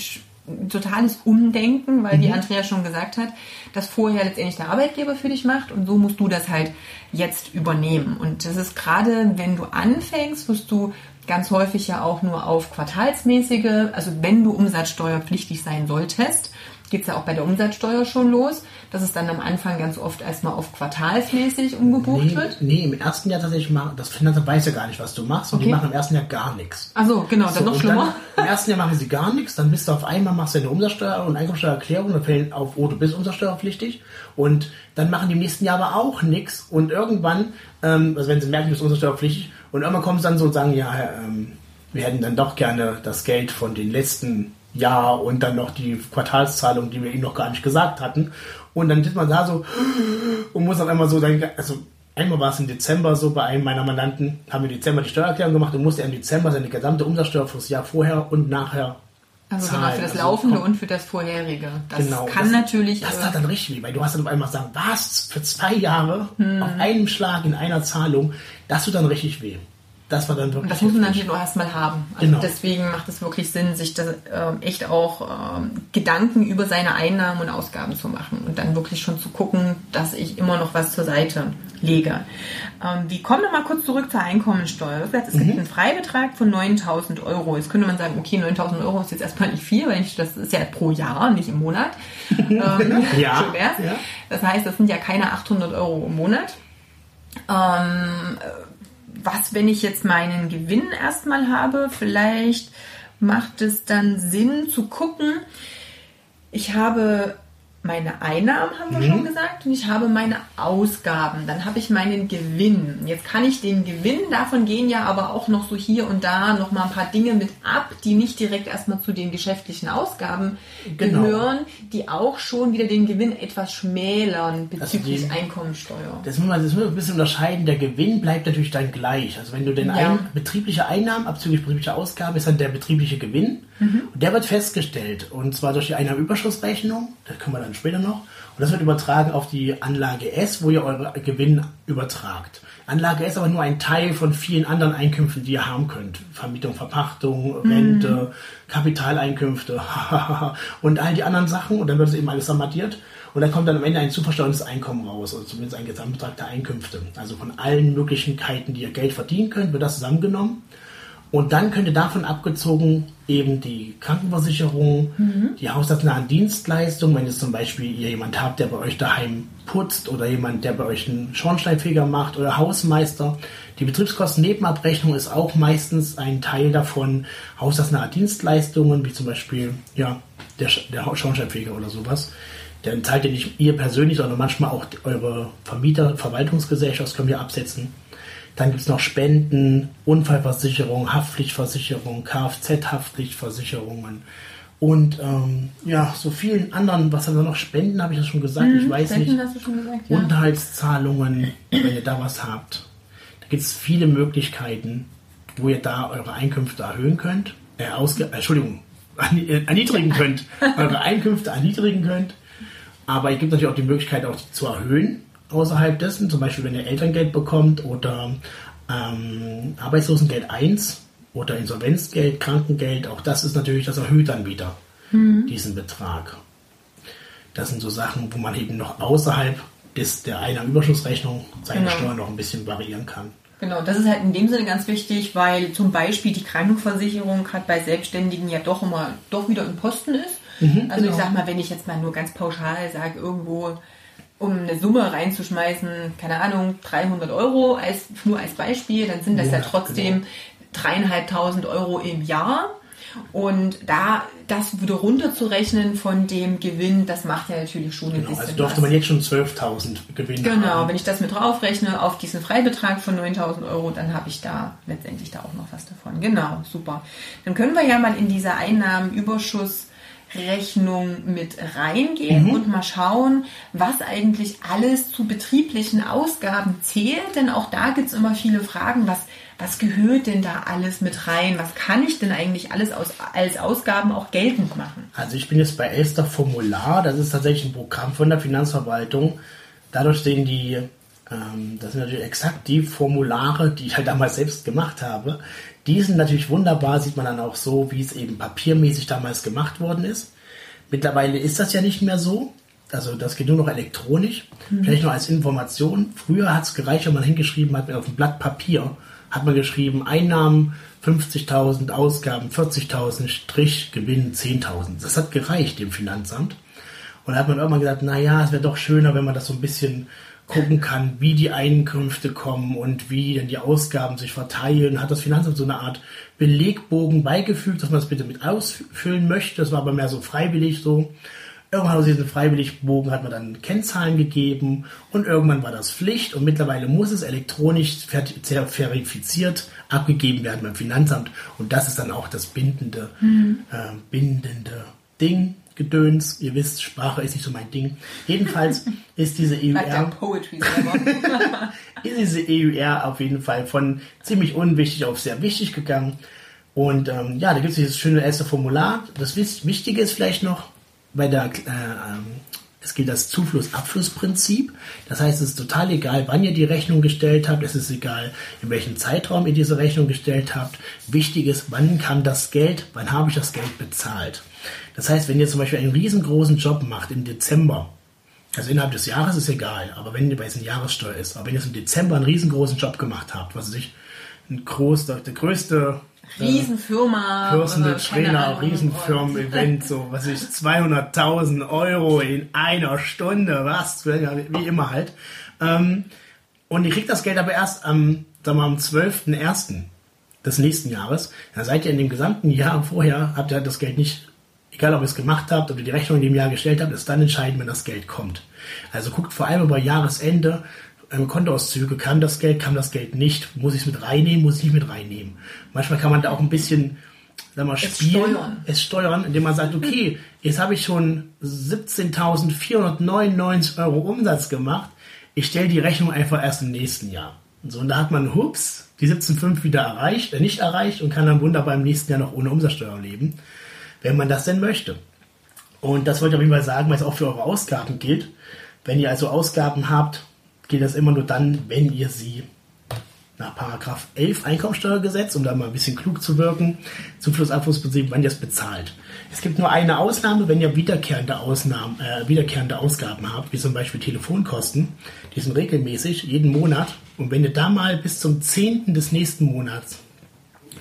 totales Umdenken, weil die Andrea schon gesagt hat, dass vorher letztendlich der Arbeitgeber für dich macht und so musst du das halt jetzt übernehmen. Und das ist gerade, wenn du anfängst, wirst du ganz häufig ja auch nur auf quartalsmäßige, also wenn du umsatzsteuerpflichtig sein solltest, geht's ja auch bei der Umsatzsteuer schon los, dass es dann am Anfang ganz oft erstmal auf quartalsmäßig umgebucht Nee, wird. nee, im ersten Jahr tatsächlich machen, das Finanzamt weiß ja gar nicht, was du machst und die Okay. machen im ersten Jahr gar nichts. Also genau, dann So, noch schlimmer. Dann, Im ersten Jahr machen sie gar nichts, dann bist du auf einmal, machst du eine Umsatzsteuer- und Einkommensteuererklärung, dann fällt auf, oh, du bist umsatzsteuerpflichtig. Und dann machen die im nächsten Jahr aber auch nichts. Und irgendwann, ähm, also wenn sie merken, du bist umsatzsteuerpflichtig, und irgendwann kommen sie dann so und sagen, ja, ähm, wir hätten dann doch gerne das Geld von den letzten Jahr und dann noch die Quartalszahlung, die wir ihnen noch gar nicht gesagt hatten. Und dann sitzt man da so und muss auf einmal so sein, also einmal war es im Dezember so, bei einem meiner Mandanten haben wir im Dezember die Steuererklärung gemacht und musste im Dezember seine gesamte Umsatzsteuer fürs Jahr vorher und nachher Also genau, zahlen. für das Also Laufende kom- und für das Vorherige. Das Genau, kann das, natürlich. Das äh, tat dann richtig weh, weil du hast dann auf einmal sagen, was für zwei Jahre Hm. auf einem Schlag in einer Zahlung, das tut dann richtig weh. Das war dann wirklich. Das muss man natürlich auch erstmal haben. Also Genau. deswegen macht es wirklich Sinn, sich da ähm, echt auch ähm, Gedanken über seine Einnahmen und Ausgaben zu machen und dann wirklich schon zu gucken, dass ich immer noch was zur Seite lege. Ähm, wir kommen nochmal kurz zurück zur Einkommensteuer. Wie gesagt, Es gibt einen Freibetrag von 9000 Euro. Jetzt könnte man sagen, okay, 9000 Euro ist jetzt erstmal nicht viel, weil ich, das ist ja pro Jahr, nicht im Monat. (laughs) ähm, Ja, ja. Das heißt, das sind ja keine 800 Euro im Monat. Ähm, was, wenn ich jetzt meinen Gewinn erstmal habe? Vielleicht macht es dann Sinn zu gucken, ich habe meine Einnahmen, haben wir schon gesagt, und ich habe meine Ausgaben. Dann habe ich meinen Gewinn. Jetzt kann ich den Gewinn, davon gehen ja aber auch noch so hier und da noch mal ein paar Dinge mit ab, die nicht direkt erstmal zu den geschäftlichen Ausgaben Genau. gehören, die auch schon wieder den Gewinn etwas schmälern bezüglich die- Einkommensteuer. Das muss man das muss man ein bisschen unterscheiden. Der Gewinn bleibt natürlich dann gleich. Also wenn du den Ja. ein, betriebliche Einnahmen abzüglich betrieblicher Ausgaben ist dann der betriebliche Gewinn. Und der wird festgestellt. Und zwar durch die Einnahmenüberschussrechnung. Das können wir dann später noch. Und das wird übertragen auf die Anlage S, wo ihr eure Gewinn übertragt. Anlage S ist aber nur ein Teil von vielen anderen Einkünften, die ihr haben könnt. Vermietung, Verpachtung, Rente, Kapitaleinkünfte (laughs) und all die anderen Sachen. Und dann wird es eben alles sammatiert. Und dann kommt dann am Ende ein zu versteuerndes Einkommen raus, oder zumindest ein Gesamtbetrag der Einkünfte. Also von allen Möglichkeiten, die ihr Geld verdienen könnt, wird das zusammengenommen. Und dann könnte davon abgezogen eben die Krankenversicherung, die haushaltsnahen Dienstleistungen, wenn jetzt zum Beispiel ihr jemand habt, der bei euch daheim putzt oder jemand, der bei euch einen Schornsteinfeger macht oder Hausmeister. Die Betriebskostennebenabrechnung ist auch meistens ein Teil davon, haushaltsnahe Dienstleistungen, wie zum Beispiel ja, der, der Schornsteinfeger oder sowas. Dann zahlt ihr nicht ihr persönlich, sondern manchmal auch eure Vermieter, Verwaltungsgesellschaft, das können wir absetzen. Dann gibt es noch Spenden, Unfallversicherung, Haftpflichtversicherung, Kfz-Haftpflichtversicherungen und ähm, ja, so vielen anderen, was haben wir noch? Spenden, habe ich das schon gesagt? ich weiß Spenden nicht. hast du schon gesagt, ja. Unterhaltszahlungen, wenn ihr da was habt. Da gibt es viele Möglichkeiten, wo ihr da eure Einkünfte erhöhen könnt. Äh, ausge äh, Entschuldigung, (laughs) äh, erniedrigen könnt. (laughs) eure Einkünfte erniedrigen könnt. Aber es gibt natürlich auch die Möglichkeit, auch die zu erhöhen außerhalb dessen. Zum Beispiel, wenn ihr Elterngeld bekommt oder ähm, Arbeitslosengeld 1 oder Insolvenzgeld, Krankengeld. Auch das ist natürlich, das erhöht dann wieder diesen Betrag. Das sind so Sachen, wo man eben noch außerhalb des, der Einnahmenüberschussrechnung seine Genau. Steuern noch ein bisschen variieren kann. Genau, das ist halt in dem Sinne ganz wichtig, weil zum Beispiel die Krankenversicherung gerade bei Selbstständigen ja doch immer doch wieder im Posten ist. also genau. ich sag mal, wenn ich jetzt mal nur ganz pauschal sage, irgendwo um eine Summe reinzuschmeißen, keine Ahnung, 300 Euro als, nur als Beispiel, dann sind das ja Monat, trotzdem dreieinhalbtausend Euro im Jahr. Und da das wieder runterzurechnen von dem Gewinn, das macht ja natürlich schon ein Genau, bisschen also durfte was. man jetzt schon 12.000 gewinnen. Genau, haben. wenn ich das mit draufrechne auf diesen Freibetrag von 9000 Euro, dann habe ich da letztendlich da auch noch was davon. Genau, super. Dann können wir ja mal in diese Einnahmenüberschussrechnung mit reingehen und mal schauen, was eigentlich alles zu betrieblichen Ausgaben zählt. Denn auch da gibt es immer viele Fragen, was, was gehört denn da alles mit rein? Was kann ich denn eigentlich alles aus, als Ausgaben auch geltend machen? Also ich bin jetzt bei Elster Formular, das ist tatsächlich ein Programm von der Finanzverwaltung. Dadurch sehen die, ähm, das sind natürlich exakt die Formulare, die ich halt damals selbst gemacht habe. Die sind natürlich wunderbar, sieht man dann auch so, wie es eben papiermäßig damals gemacht worden ist. Mittlerweile ist das ja nicht mehr so. Also das geht nur noch elektronisch. Vielleicht noch als Information. Früher hat es gereicht, wenn man hingeschrieben hat auf ein Blatt Papier, hat man geschrieben, Einnahmen 50.000, Ausgaben 40.000, Strich, Gewinn 10.000. Das hat gereicht dem Finanzamt. Und da hat man irgendwann gesagt, na ja, es wäre doch schöner, wenn man das so ein bisschen gucken kann, wie die Einkünfte kommen und wie denn die Ausgaben sich verteilen. Hat das Finanzamt so eine Art Belegbogen beigefügt, dass man das bitte mit ausfüllen möchte. Das war aber mehr so freiwillig so. Irgendwann aus diesem Freiwilligbogen hat man dann Kennzahlen gegeben und irgendwann war das Pflicht und mittlerweile muss es elektronisch ver ver- verifiziert abgegeben werden beim Finanzamt und das ist dann auch das bindende, äh, bindende Ding, Gedöns. Ihr wisst, Sprache ist nicht so mein Ding. Jedenfalls (laughs) ist diese EUR, (laughs) ist diese EUR auf jeden Fall von ziemlich unwichtig auf sehr wichtig gegangen. Und ähm, ja, da gibt es dieses schöne erste Formular. Das Wichtige ist vielleicht noch, bei der äh, ähm, Es gilt das Zufluss-Abfluss-Prinzip. Das heißt, es ist total egal, wann ihr die Rechnung gestellt habt. Es ist egal, in welchem Zeitraum ihr diese Rechnung gestellt habt. Wichtig ist, wann kam das Geld, wann habe ich das Geld bezahlt. Das heißt, wenn ihr zum Beispiel einen riesengroßen Job macht im Dezember, also innerhalb des Jahres ist egal, aber wenn ihr bei eine Jahressteuer ist, aber wenn ihr im Dezember einen riesengroßen Job gemacht habt, was weiß ich, ein groß, der größte Riesenfirma. Personal Trainer, Riesenfirmen-Event, so was ich, 200.000 Euro in einer Stunde, was, wie immer halt. Ähm, und ihr kriegt das Geld aber erst am, sagen wir, am 12.01. des nächsten Jahres. Da seid ihr in dem gesamten Jahr vorher, habt ihr das Geld nicht, egal ob ihr es gemacht habt, ob ihr die Rechnung in dem Jahr gestellt habt, ist dann entscheidend, wenn das Geld kommt. Also guckt vor allem über Jahresende, ähm, Kontoauszüge, kam das Geld, kam das Geld nicht, muss ich es mit reinnehmen, muss ich mit reinnehmen. Manchmal kann man da auch ein bisschen sag mal, spielen, es steuern. es steuern, indem man sagt, okay, jetzt habe ich schon 17.499 Euro Umsatz gemacht, ich stelle die Rechnung einfach erst im nächsten Jahr. Und so, und da hat man, hups, die 17,5 wieder erreicht, äh, nicht erreicht und kann dann wunderbar im nächsten Jahr noch ohne Umsatzsteuer leben, wenn man das denn möchte. Und das wollte ich auf jeden Fall sagen, weil es auch für eure Ausgaben gilt. Wenn ihr also Ausgaben habt, geht das immer nur dann, wenn ihr sie nach Paragraph 11 Einkommensteuergesetz, um da mal ein bisschen klug zu wirken, Zuflussabflussprinzip, wann ihr es bezahlt. Es gibt nur eine Ausnahme, wenn ihr wiederkehrende, Ausnahmen, äh, wiederkehrende Ausgaben habt, wie zum Beispiel Telefonkosten. Die sind regelmäßig, jeden Monat. Und wenn ihr da mal bis zum 10. des nächsten Monats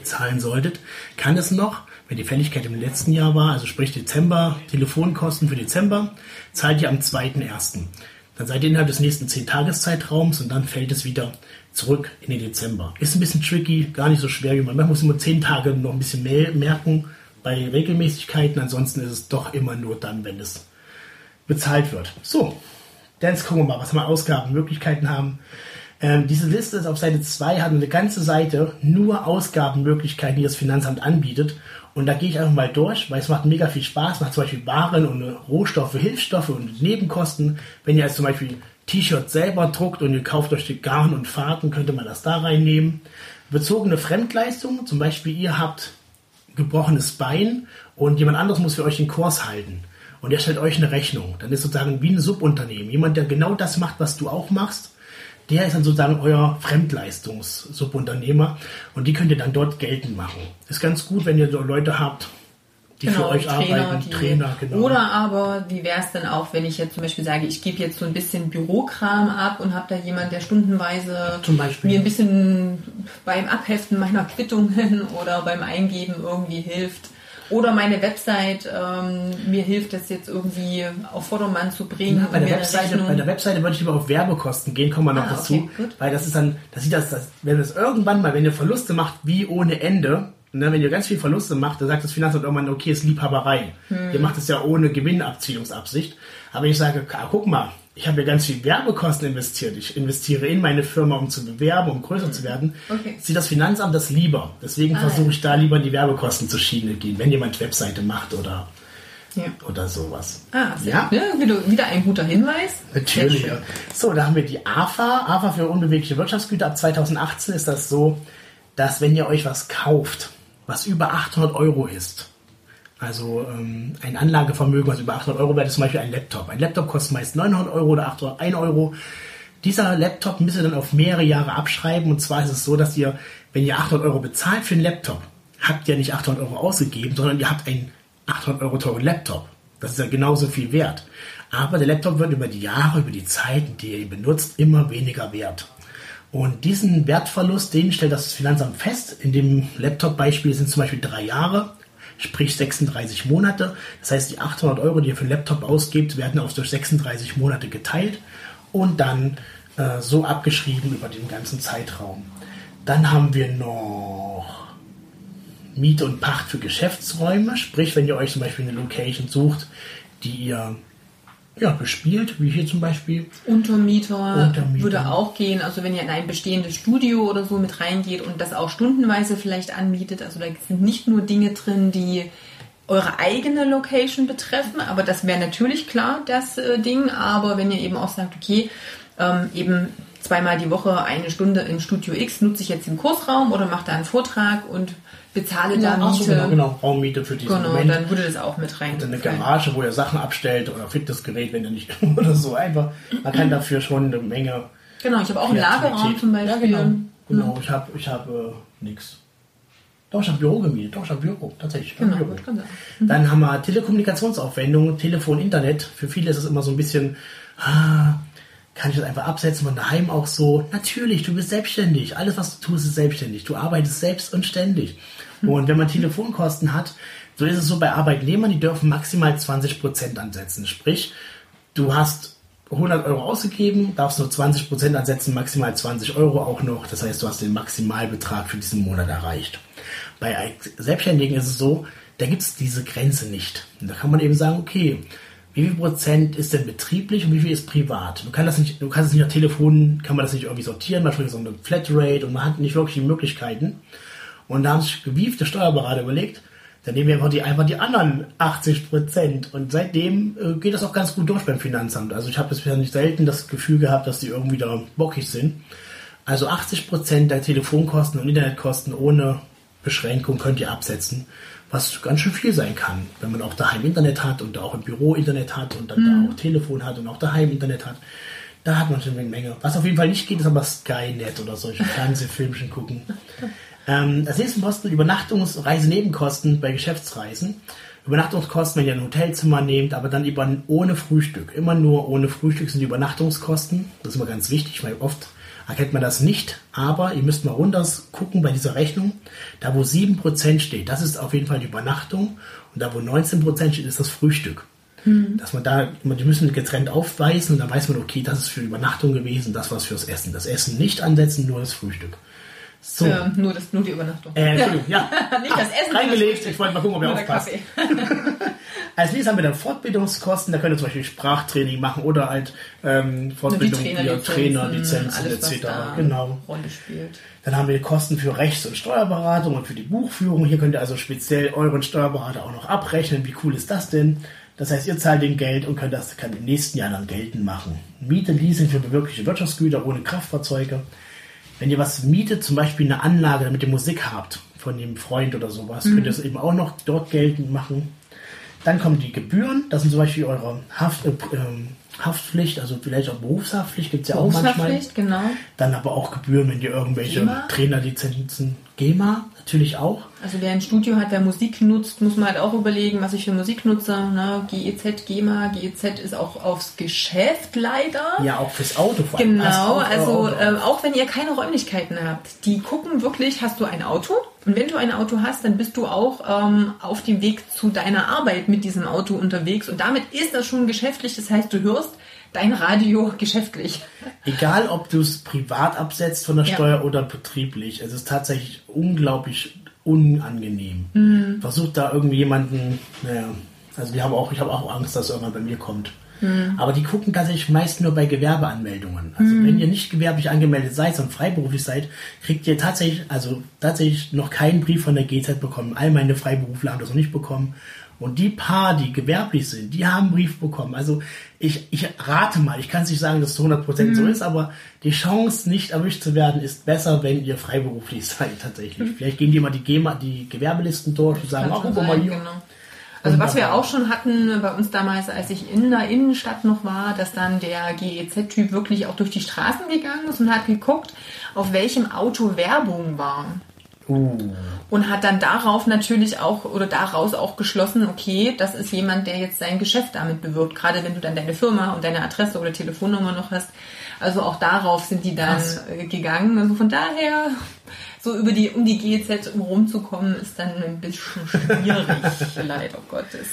zahlen solltet, kann es noch, wenn die Fälligkeit im letzten Jahr war, also sprich Dezember, Telefonkosten für Dezember, zahlt ihr am 2.1. Dann seid ihr innerhalb des nächsten 10 Tageszeitraums und dann fällt es wieder zurück in den Dezember. Ist ein bisschen tricky, gar nicht so schwer wie man. Muss immer 10 Tage noch ein bisschen mehr merken bei Regelmäßigkeiten. Ansonsten ist es doch immer nur dann, wenn es bezahlt wird. So, jetzt gucken wir mal, was wir Ausgabenmöglichkeiten haben. Ähm, diese Liste ist auf Seite 2, hat eine ganze Seite nur Ausgabenmöglichkeiten, die das Finanzamt anbietet. Und da gehe ich einfach mal durch, weil es macht mega viel Spaß, macht zum Beispiel Waren und Rohstoffe, Hilfsstoffe und Nebenkosten. Wenn ihr als zum Beispiel T-Shirt selber druckt und ihr kauft euch die Garn und Faden, könnte man das da reinnehmen. Bezogene Fremdleistungen, zum Beispiel ihr habt gebrochenes Bein und jemand anderes muss für euch den Kurs halten. Und der stellt euch eine Rechnung. Dann ist sozusagen wie ein Subunternehmen. Jemand, der genau das macht, was du auch machst, der ist dann sozusagen euer Fremdleistungsubunternehmer und die könnt ihr dann dort geltend machen. Ist ganz gut, wenn ihr so Leute habt, die genau, für euch Trainer, arbeiten, die, Trainer, genau. Oder aber, wie wäre es denn auch, wenn ich jetzt zum Beispiel sage, ich gebe jetzt so ein bisschen Bürokram ab und habe da jemand, der stundenweise mir ein bisschen beim Abheften meiner Quittungen (laughs) oder beim Eingeben irgendwie hilft. Oder meine Website ähm, mir hilft, das jetzt irgendwie auf Vordermann zu bringen. Ja, bei, der Webseite, bei der Webseite würde ich lieber auf Werbekosten gehen, kommen wir noch ah, dazu. Okay, weil das ist dann, das sieht das, das, wenn es irgendwann mal, wenn ihr Verluste macht, wie ohne Ende, Ne, wenn ihr ganz viel Verluste macht, dann sagt das Finanzamt irgendwann, okay, ist Liebhaberei. Hm. Ihr macht es ja ohne Gewinnabziehungsabsicht. Aber ich sage, guck mal, ich habe ja ganz viel Werbekosten investiert. Ich investiere in meine Firma, um zu bewerben, um größer zu werden. Okay. Sieht das Finanzamt das lieber. Deswegen ah, versuche ich da lieber in die Werbekosten zu Schiene gehen, wenn jemand Webseite macht oder, ja. oder sowas. Ah, sehr ja? ja? wieder ein guter Hinweis. Natürlich. So, da haben wir die AFA. AFA für unbewegliche Wirtschaftsgüter. Ab 2018 ist das so, dass wenn ihr euch was kauft, was über 800 Euro ist. Also ähm, ein Anlagevermögen, was über 800 Euro wert ist, zum Beispiel ein Laptop. Ein Laptop kostet meist 900 Euro oder 801 Euro. Dieser Laptop müsst ihr dann auf mehrere Jahre abschreiben. Und zwar ist es so, dass ihr, wenn ihr 800 Euro bezahlt für einen Laptop, habt ihr nicht 800 Euro ausgegeben, sondern ihr habt einen 800 Euro teuren Laptop. Das ist ja genauso viel wert. Aber der Laptop wird über die Jahre, über die Zeit, die ihr ihn benutzt, immer weniger wert. Und diesen Wertverlust, den stellt das Finanzamt fest. In dem Laptop-Beispiel sind zum Beispiel drei Jahre, sprich 36 Monate. Das heißt, die 800 Euro, die ihr für einen Laptop ausgibt, werden auf durch 36 Monate geteilt und dann äh, so abgeschrieben über den ganzen Zeitraum. Dann haben wir noch Miete und Pacht für Geschäftsräume, sprich, wenn ihr euch zum Beispiel eine Location sucht, die ihr ja, bespielt, wie hier zum Beispiel. Untermieter, Untermieter, würde auch gehen. Also wenn ihr in ein bestehendes Studio oder so mit reingeht und das auch stundenweise vielleicht anmietet. Also da sind nicht nur Dinge drin, die eure eigene Location betreffen, aber das wäre natürlich klar, das äh, Ding. Aber wenn ihr eben auch sagt, okay, ähm, eben zweimal die Woche eine Stunde im Studio X, nutze ich jetzt den Kursraum oder mache da einen Vortrag und bezahle da Ach so, Miete. genau, genau, Raummiete für diesen Genau, Moment. dann würde das auch mit rein. Und eine Garage, wo er Sachen abstellt oder Fitnessgerät, wenn er nicht (laughs) oder so. Einfach, man kann dafür schon eine Menge. Genau, ich habe auch einen. Lagerraum zum Beispiel. Ja, genau. genau. Ich habe ich hab, äh, nichts. Doch, ich habe Büro gemietet. Doch, ich habe Büro. Tatsächlich. Genau, Büro. sagen. Dann haben wir Telekommunikationsaufwendungen, Telefon, Internet. Für viele ist es immer so ein bisschen, ah, kann ich das einfach absetzen von daheim auch so. Natürlich, du bist selbstständig. Alles, was du tust, ist selbstständig. Du arbeitest selbst und ständig. Und wenn man Telefonkosten hat, so ist es so bei Arbeitnehmern, die dürfen maximal 20% ansetzen. Sprich, du hast 100 Euro ausgegeben, darfst nur 20% ansetzen, maximal 20 Euro auch noch. Das heißt, du hast den Maximalbetrag für diesen Monat erreicht. Bei Selbstständigen ist es so, da gibt es diese Grenze nicht. Und da kann man eben sagen, okay, wie viel Prozent ist denn betrieblich und wie viel ist privat? Du kannst das nicht, du kannst es nicht nach Telefon, kann man das nicht irgendwie sortieren, man spricht so eine Flatrate und man hat nicht wirklich die Möglichkeiten. Und da haben sich gewiefte Steuerberater überlegt, dann nehmen wir einfach die, einfach die anderen 80 Prozent. Und seitdem äh, geht das auch ganz gut durch beim Finanzamt. Also ich habe bisher nicht selten das Gefühl gehabt, dass die irgendwie da bockig sind. Also 80 Prozent der Telefonkosten und Internetkosten ohne Beschränkung könnt ihr absetzen, was ganz schön viel sein kann, wenn man auch daheim Internet hat und auch im Büro Internet hat und dann da auch Telefon hat und auch daheim Internet hat. Da hat man schon eine Menge. Was auf jeden Fall nicht geht, ist aber Skynet oder solche (laughs) Fernsehfilmchen gucken. Ähm, als nächsten Posten Übernachtungs-, Reisenebenkosten bei Geschäftsreisen. Übernachtungskosten, wenn ihr ein Hotelzimmer nehmt, aber dann über, ohne Frühstück. Immer nur ohne Frühstück sind die Übernachtungskosten. Das ist immer ganz wichtig, weil oft erkennt man das nicht. Aber ihr müsst mal runter gucken bei dieser Rechnung. Da wo 7% steht, das ist auf jeden Fall die Übernachtung. Und da wo 19% steht, ist das Frühstück. Dass man da, die müssen getrennt aufweisen und dann weiß man, okay, das ist für Übernachtung gewesen, das war's fürs Essen. Das Essen nicht ansetzen, nur das Frühstück. So. Ja, nur, das, nur die Übernachtung. Äh, Entschuldigung, ja. (laughs) Nicht das Essen, Reingelegt, ich wollte mal gucken, ob ihr aufpasst. (laughs) (laughs) Als nächstes haben wir dann Fortbildungskosten, da könnt ihr zum Beispiel Sprachtraining machen oder halt ähm, Fortbildung via Trainerlizenzen, etc. Genau. Rolle spielt. Dann haben wir Kosten für Rechts- und Steuerberatung und für die Buchführung. Hier könnt ihr also speziell euren Steuerberater auch noch abrechnen. Wie cool ist das denn? Das heißt, ihr zahlt den Geld und könnt das kann im nächsten Jahr dann geltend machen. Miete, Leasing für bewirkliche Wirtschaftsgüter ohne Kraftfahrzeuge. Wenn ihr was mietet, zum Beispiel eine Anlage, damit ihr Musik habt von dem Freund oder sowas, könnt ihr es eben auch noch dort geltend machen. Dann kommen die Gebühren, das sind zum Beispiel eure Haft, äh, ähm, Haftpflicht, also vielleicht auch Berufshaftpflicht gibt es ja auch manchmal. Berufshaftpflicht, genau. Dann aber auch Gebühren, wenn ihr irgendwelche GEMA? Trainerlizenzen, GEMA natürlich auch. Also wer ein Studio hat, wer Musik nutzt, muss man halt auch überlegen, was ich für Musik nutze. Ne? GEZ, GEMA, GEZ ist auch aufs Geschäft leider. Ja, auch fürs Auto vor allem. Genau, also äh, auch wenn ihr keine Räumlichkeiten habt, die gucken wirklich, hast du ein Auto? Und wenn du ein Auto hast, dann bist du auch ähm, auf dem Weg zu deiner Arbeit mit diesem Auto unterwegs. Und damit ist das schon geschäftlich. Das heißt, du hörst dein Radio geschäftlich. Egal, ob du es privat absetzt von der Ja. Steuer oder betrieblich, es ist tatsächlich unglaublich unangenehm. Mhm. Versucht da irgendwie jemanden, naja, also wir haben auch, ich habe auch Angst, dass irgendwann bei mir kommt. Mhm. Aber die gucken tatsächlich meist nur bei Gewerbeanmeldungen. Also wenn ihr nicht gewerblich angemeldet seid, sondern freiberuflich seid, kriegt ihr tatsächlich, also tatsächlich noch keinen Brief von der GZ bekommen. All meine Freiberufler haben das noch nicht bekommen. Und die paar, die gewerblich sind, die haben einen Brief bekommen. Also ich, ich rate mal, ich kann es nicht sagen, dass es zu 100% so ist, aber die Chance, nicht erwischt zu werden, ist besser, wenn ihr freiberuflich (laughs) seid tatsächlich. Vielleicht gehen die mal die, GEMA, die Gewerbelisten durch und sagen, ach, guck mal hier. genau. Also was wir auch schon hatten bei uns damals, als ich in der Innenstadt noch war, dass dann der GEZ-Typ wirklich auch durch die Straßen gegangen ist und hat geguckt, auf welchem Auto Werbung war. Uh. Und hat dann darauf natürlich auch oder daraus auch geschlossen, okay, das ist jemand, der jetzt sein Geschäft damit bewirbt. Gerade wenn du dann deine Firma und deine Adresse oder Telefonnummer noch hast. Also auch darauf sind die dann Krass. äh, gegangen. Also von daher, so über die, um die GEZ rumzukommen, ist dann ein bisschen schwierig, (laughs) leider Gottes.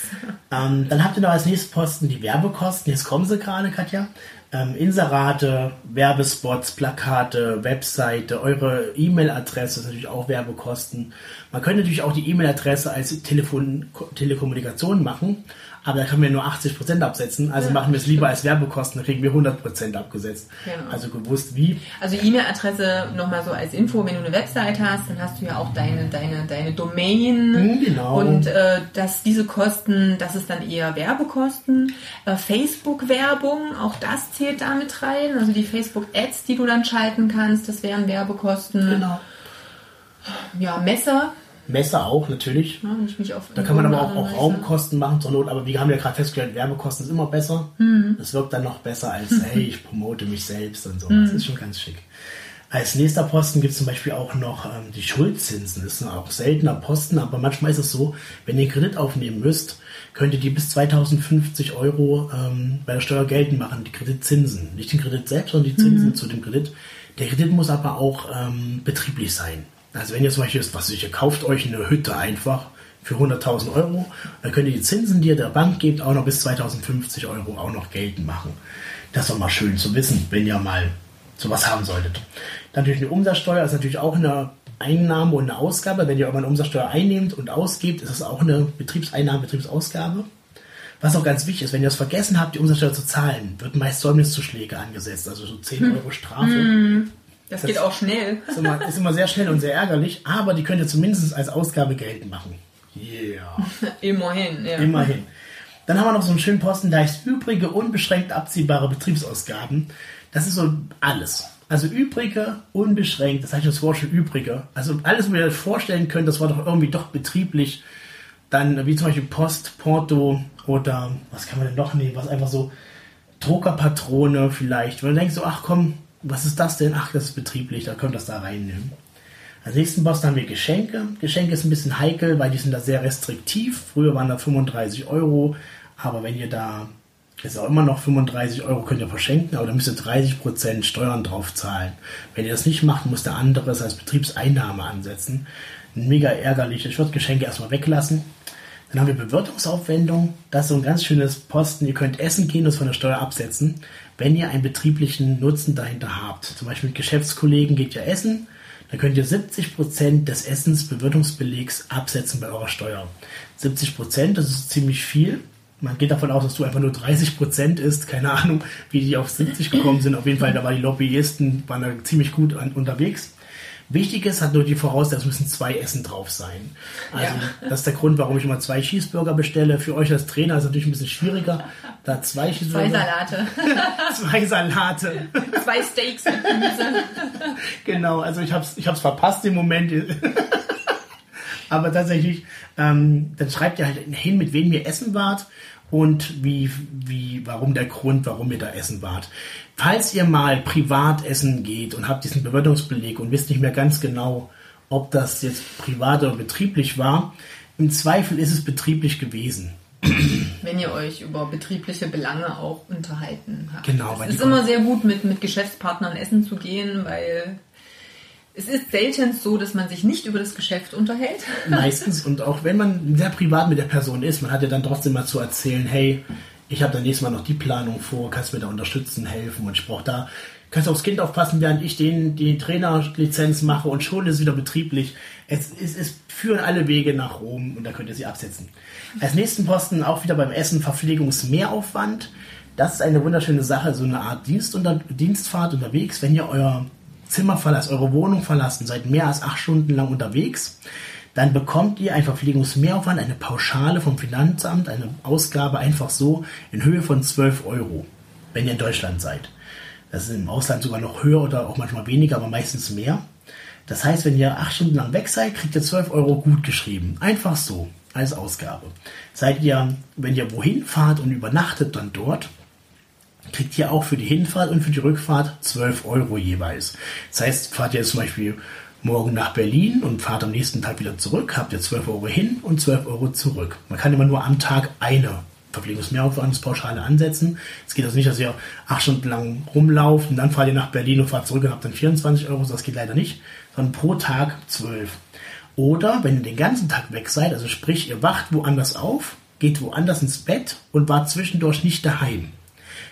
Ähm, dann habt ihr noch als nächstes Posten die Werbekosten. Jetzt kommen sie gerade, Katja. Ähm, Inserate, Werbespots, Plakate, Webseite, eure E-Mail-Adresse ist natürlich auch Werbekosten. Man könnte natürlich auch die E-Mail-Adresse als Telefon Telekommunikation machen, aber da können wir nur 80% absetzen. Also Ja, machen wir es lieber als Werbekosten, dann kriegen wir 100% abgesetzt. Genau. Also gewusst wie. Also E-Mail-Adresse nochmal so als Info, wenn du eine Website hast, dann hast du ja auch deine, deine, deine Domain. Hm, genau. Und äh, dass diese Kosten, das ist dann eher Werbekosten. Äh, Facebook-Werbung, auch das zählt damit rein. Also die Facebook-Ads, die du dann schalten kannst, das wären Werbekosten. Genau. Ja, Messer. Messer auch, natürlich. Ja, Da kann man aber auch, auch Raumkosten machen zur Not, aber wir haben ja gerade festgestellt, Werbekosten ist immer besser. Mhm. Das wirkt dann noch besser als, (laughs) hey, ich promote mich selbst und so. Das ist schon ganz schick. Als nächster Posten gibt es zum Beispiel auch noch ähm, die Schuldzinsen. Das ist auch seltener Posten, aber manchmal ist es so, wenn ihr einen Kredit aufnehmen müsst, könnt ihr die bis 2050 Euro ähm, bei der Steuer geltend machen, die Kreditzinsen. Nicht den Kredit selbst, sondern die Zinsen zu dem Kredit. Der Kredit muss aber auch ähm, betrieblich sein. Also wenn ihr zum Beispiel, was ich, ihr kauft euch eine Hütte einfach für 100.000 Euro, dann könnt ihr die Zinsen, die ihr der Bank gebt, auch noch bis 2050 Euro auch noch geltend machen. Das ist doch mal schön zu wissen, wenn ihr mal sowas haben solltet. Dann natürlich eine Umsatzsteuer ist natürlich auch eine Einnahme und eine Ausgabe. Wenn ihr aber eine Umsatzsteuer einnehmt und ausgebt, ist es auch eine Betriebseinnahme, Betriebsausgabe. Was auch ganz wichtig ist, wenn ihr es vergessen habt, die Umsatzsteuer zu zahlen, wird meist Säumniszuschläge angesetzt, also so 10 Euro Strafe. Das geht auch schnell. (laughs) Ist immer, ist immer sehr schnell und sehr ärgerlich, aber die könnt ihr zumindest als Ausgabe geltend machen. Yeah. Immerhin, ja. Immerhin. Dann haben wir noch so einen schönen Posten, da heißt übrige, unbeschränkt abziehbare Betriebsausgaben. Das ist so alles. Also übrige, unbeschränkt, das heißt das Wort schon übrige. Also alles, was ihr euch vorstellen könnt, das war doch irgendwie doch betrieblich. Dann wie zum Beispiel Post, Porto oder was kann man denn noch nehmen, was einfach so Druckerpatrone vielleicht. Weil du denkst so, ach komm, was ist das denn? Ach, das ist betrieblich, da könnt ihr das da reinnehmen. Als nächsten Posten haben wir Geschenke. Geschenke ist ein bisschen heikel, weil die sind da sehr restriktiv. Früher waren da 35 Euro, aber wenn ihr da ist auch immer noch 35 Euro könnt ihr verschenken, aber da müsst ihr 30% Steuern drauf zahlen. Wenn ihr das nicht macht, muss der andere es als Betriebseinnahme ansetzen. Mega ärgerlich. Ich würde Geschenke erstmal weglassen. Dann haben wir Bewirtungsaufwendung. Das ist so ein ganz schönes Posten. Ihr könnt essen gehen und es von der Steuer absetzen, wenn ihr einen betrieblichen Nutzen dahinter habt. Zum Beispiel mit Geschäftskollegen geht ihr essen. Dann könnt ihr 70% des Essens Bewirtungsbelegs absetzen bei eurer Steuer. 70%, das ist ziemlich viel. Man geht davon aus, dass du einfach nur 30% isst. Keine Ahnung, wie die auf 70 gekommen sind. Auf jeden Fall, da waren die Lobbyisten, waren da ziemlich gut an, unterwegs. Wichtig ist, hat nur die Voraussetzung, es müssen zwei Essen drauf sein. Also, Ja. das ist der Grund, warum ich immer zwei Cheeseburger bestelle. Für euch als Trainer ist es natürlich ein bisschen schwieriger, da zwei Cheeseburger, Zwei Salate, (laughs) zwei Salate. zwei Steaks mit Gemüse. (laughs) Genau, also ich hab's, ich hab's verpasst im Moment. (laughs) Aber tatsächlich, ähm, dann schreibt ihr halt hin, mit wem ihr essen wart und wie, wie, warum der Grund, warum ihr da essen wart. Falls ihr mal privat essen geht und habt diesen Bewirtungsbeleg und wisst nicht mehr ganz genau, ob das jetzt privat oder betrieblich war, im Zweifel ist es betrieblich gewesen. Wenn ihr euch über betriebliche Belange auch unterhalten habt. Genau, weil Es ist immer sehr gut, mit, mit Geschäftspartnern essen zu gehen, weil es ist selten so, dass man sich nicht über das Geschäft unterhält. (laughs) Meistens und auch wenn man sehr privat mit der Person ist, man hat ja dann trotzdem mal zu erzählen, hey, ich habe dann nächstes Mal noch die Planung vor, kannst mir da unterstützen, helfen und ich brauche da, kannst aufs Kind aufpassen, während ich den, die Trainerlizenz mache und schon ist es wieder betrieblich. Es, es, es führen alle Wege nach Rom und da könnt ihr sie absetzen. Als nächsten Posten auch wieder beim Essen Verpflegungsmehraufwand. Das ist eine wunderschöne Sache, so eine Art Dienst unter, Dienstfahrt unterwegs, wenn ihr euer Zimmer verlasst, eure Wohnung verlassen, seid mehr als acht Stunden lang unterwegs, dann bekommt ihr ein Verpflegungsmehraufwand, eine Pauschale vom Finanzamt, eine Ausgabe einfach so in Höhe von 12 Euro, wenn ihr in Deutschland seid. Das ist im Ausland sogar noch höher oder auch manchmal weniger, aber meistens mehr. Das heißt, wenn ihr acht Stunden lang weg seid, kriegt ihr 12 Euro gut geschrieben. Einfach so, als Ausgabe. Seid ihr, wenn ihr wohin fahrt und übernachtet dann dort, kriegt ihr auch für die Hinfahrt und für die Rückfahrt 12 Euro jeweils. Das heißt, fahrt ihr jetzt zum Beispiel morgen nach Berlin und fahrt am nächsten Tag wieder zurück, habt ihr 12 Euro hin und 12 Euro zurück. Man kann immer nur am Tag eine Verpflegungsmehraufwandspauschale ansetzen. Es geht also nicht, dass ihr acht Stunden lang rumlauft und dann fahrt ihr nach Berlin und fahrt zurück und habt dann 24 Euro. Das geht leider nicht, sondern pro Tag 12. Oder wenn ihr den ganzen Tag weg seid, also sprich, ihr wacht woanders auf, geht woanders ins Bett und wart zwischendurch nicht daheim,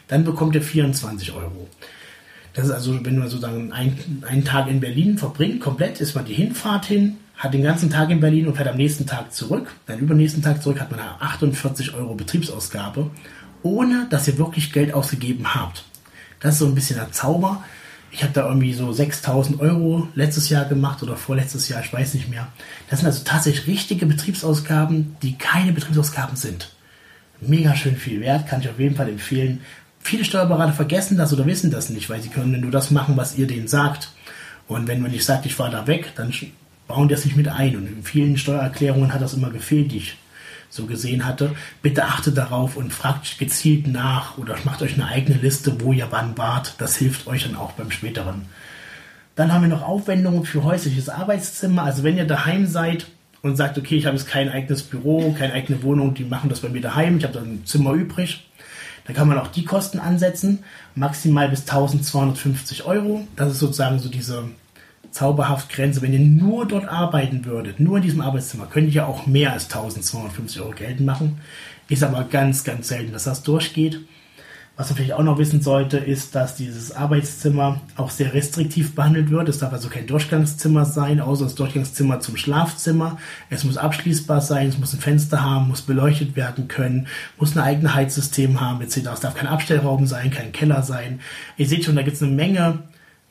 dann bekommt ihr 24 Euro. Das ist also, wenn man sozusagen einen, einen Tag in Berlin verbringt, komplett ist man die Hinfahrt hin, hat den ganzen Tag in Berlin und fährt am nächsten Tag zurück. Dann übernächsten Tag zurück hat man 48 Euro Betriebsausgabe, ohne dass ihr wirklich Geld ausgegeben habt. Das ist so ein bisschen der Zauber. Ich habe da irgendwie so 6000 Euro letztes Jahr gemacht oder vorletztes Jahr, ich weiß nicht mehr. Das sind also tatsächlich richtige Betriebsausgaben, die keine Betriebsausgaben sind. Mega schön viel wert, kann ich auf jeden Fall empfehlen. Viele Steuerberater vergessen das oder wissen das nicht, weil sie können nur das machen, was ihr denen sagt. Und wenn man nicht sagt, ich fahre da weg, dann bauen die das nicht mit ein. Und in vielen Steuererklärungen hat das immer gefehlt, die ich so gesehen hatte. Bitte achtet darauf und fragt gezielt nach oder macht euch eine eigene Liste, wo ihr wann wart. Das hilft euch dann auch beim späteren. Dann haben wir noch Aufwendungen für häusliches Arbeitszimmer. Also wenn ihr daheim seid und sagt, okay, ich habe jetzt kein eigenes Büro, keine eigene Wohnung, die machen das bei mir daheim, ich habe da ein Zimmer übrig, dann kann man auch die Kosten ansetzen, maximal bis 1250 Euro. Das ist sozusagen so diese zauberhaft Grenze. Wenn ihr nur dort arbeiten würdet, nur in diesem Arbeitszimmer, könnt ihr auch mehr als 1250 Euro geltend machen. Ist aber ganz, ganz selten, dass das durchgeht. Was man vielleicht auch noch wissen sollte, ist, dass dieses Arbeitszimmer auch sehr restriktiv behandelt wird. Es darf also kein Durchgangszimmer sein, außer das Durchgangszimmer zum Schlafzimmer. Es muss abschließbar sein, es muss ein Fenster haben, muss beleuchtet werden können, muss ein eigenes Heizsystem haben, etc. Es darf kein Abstellraum sein, kein Keller sein. Ihr seht schon, da gibt es eine Menge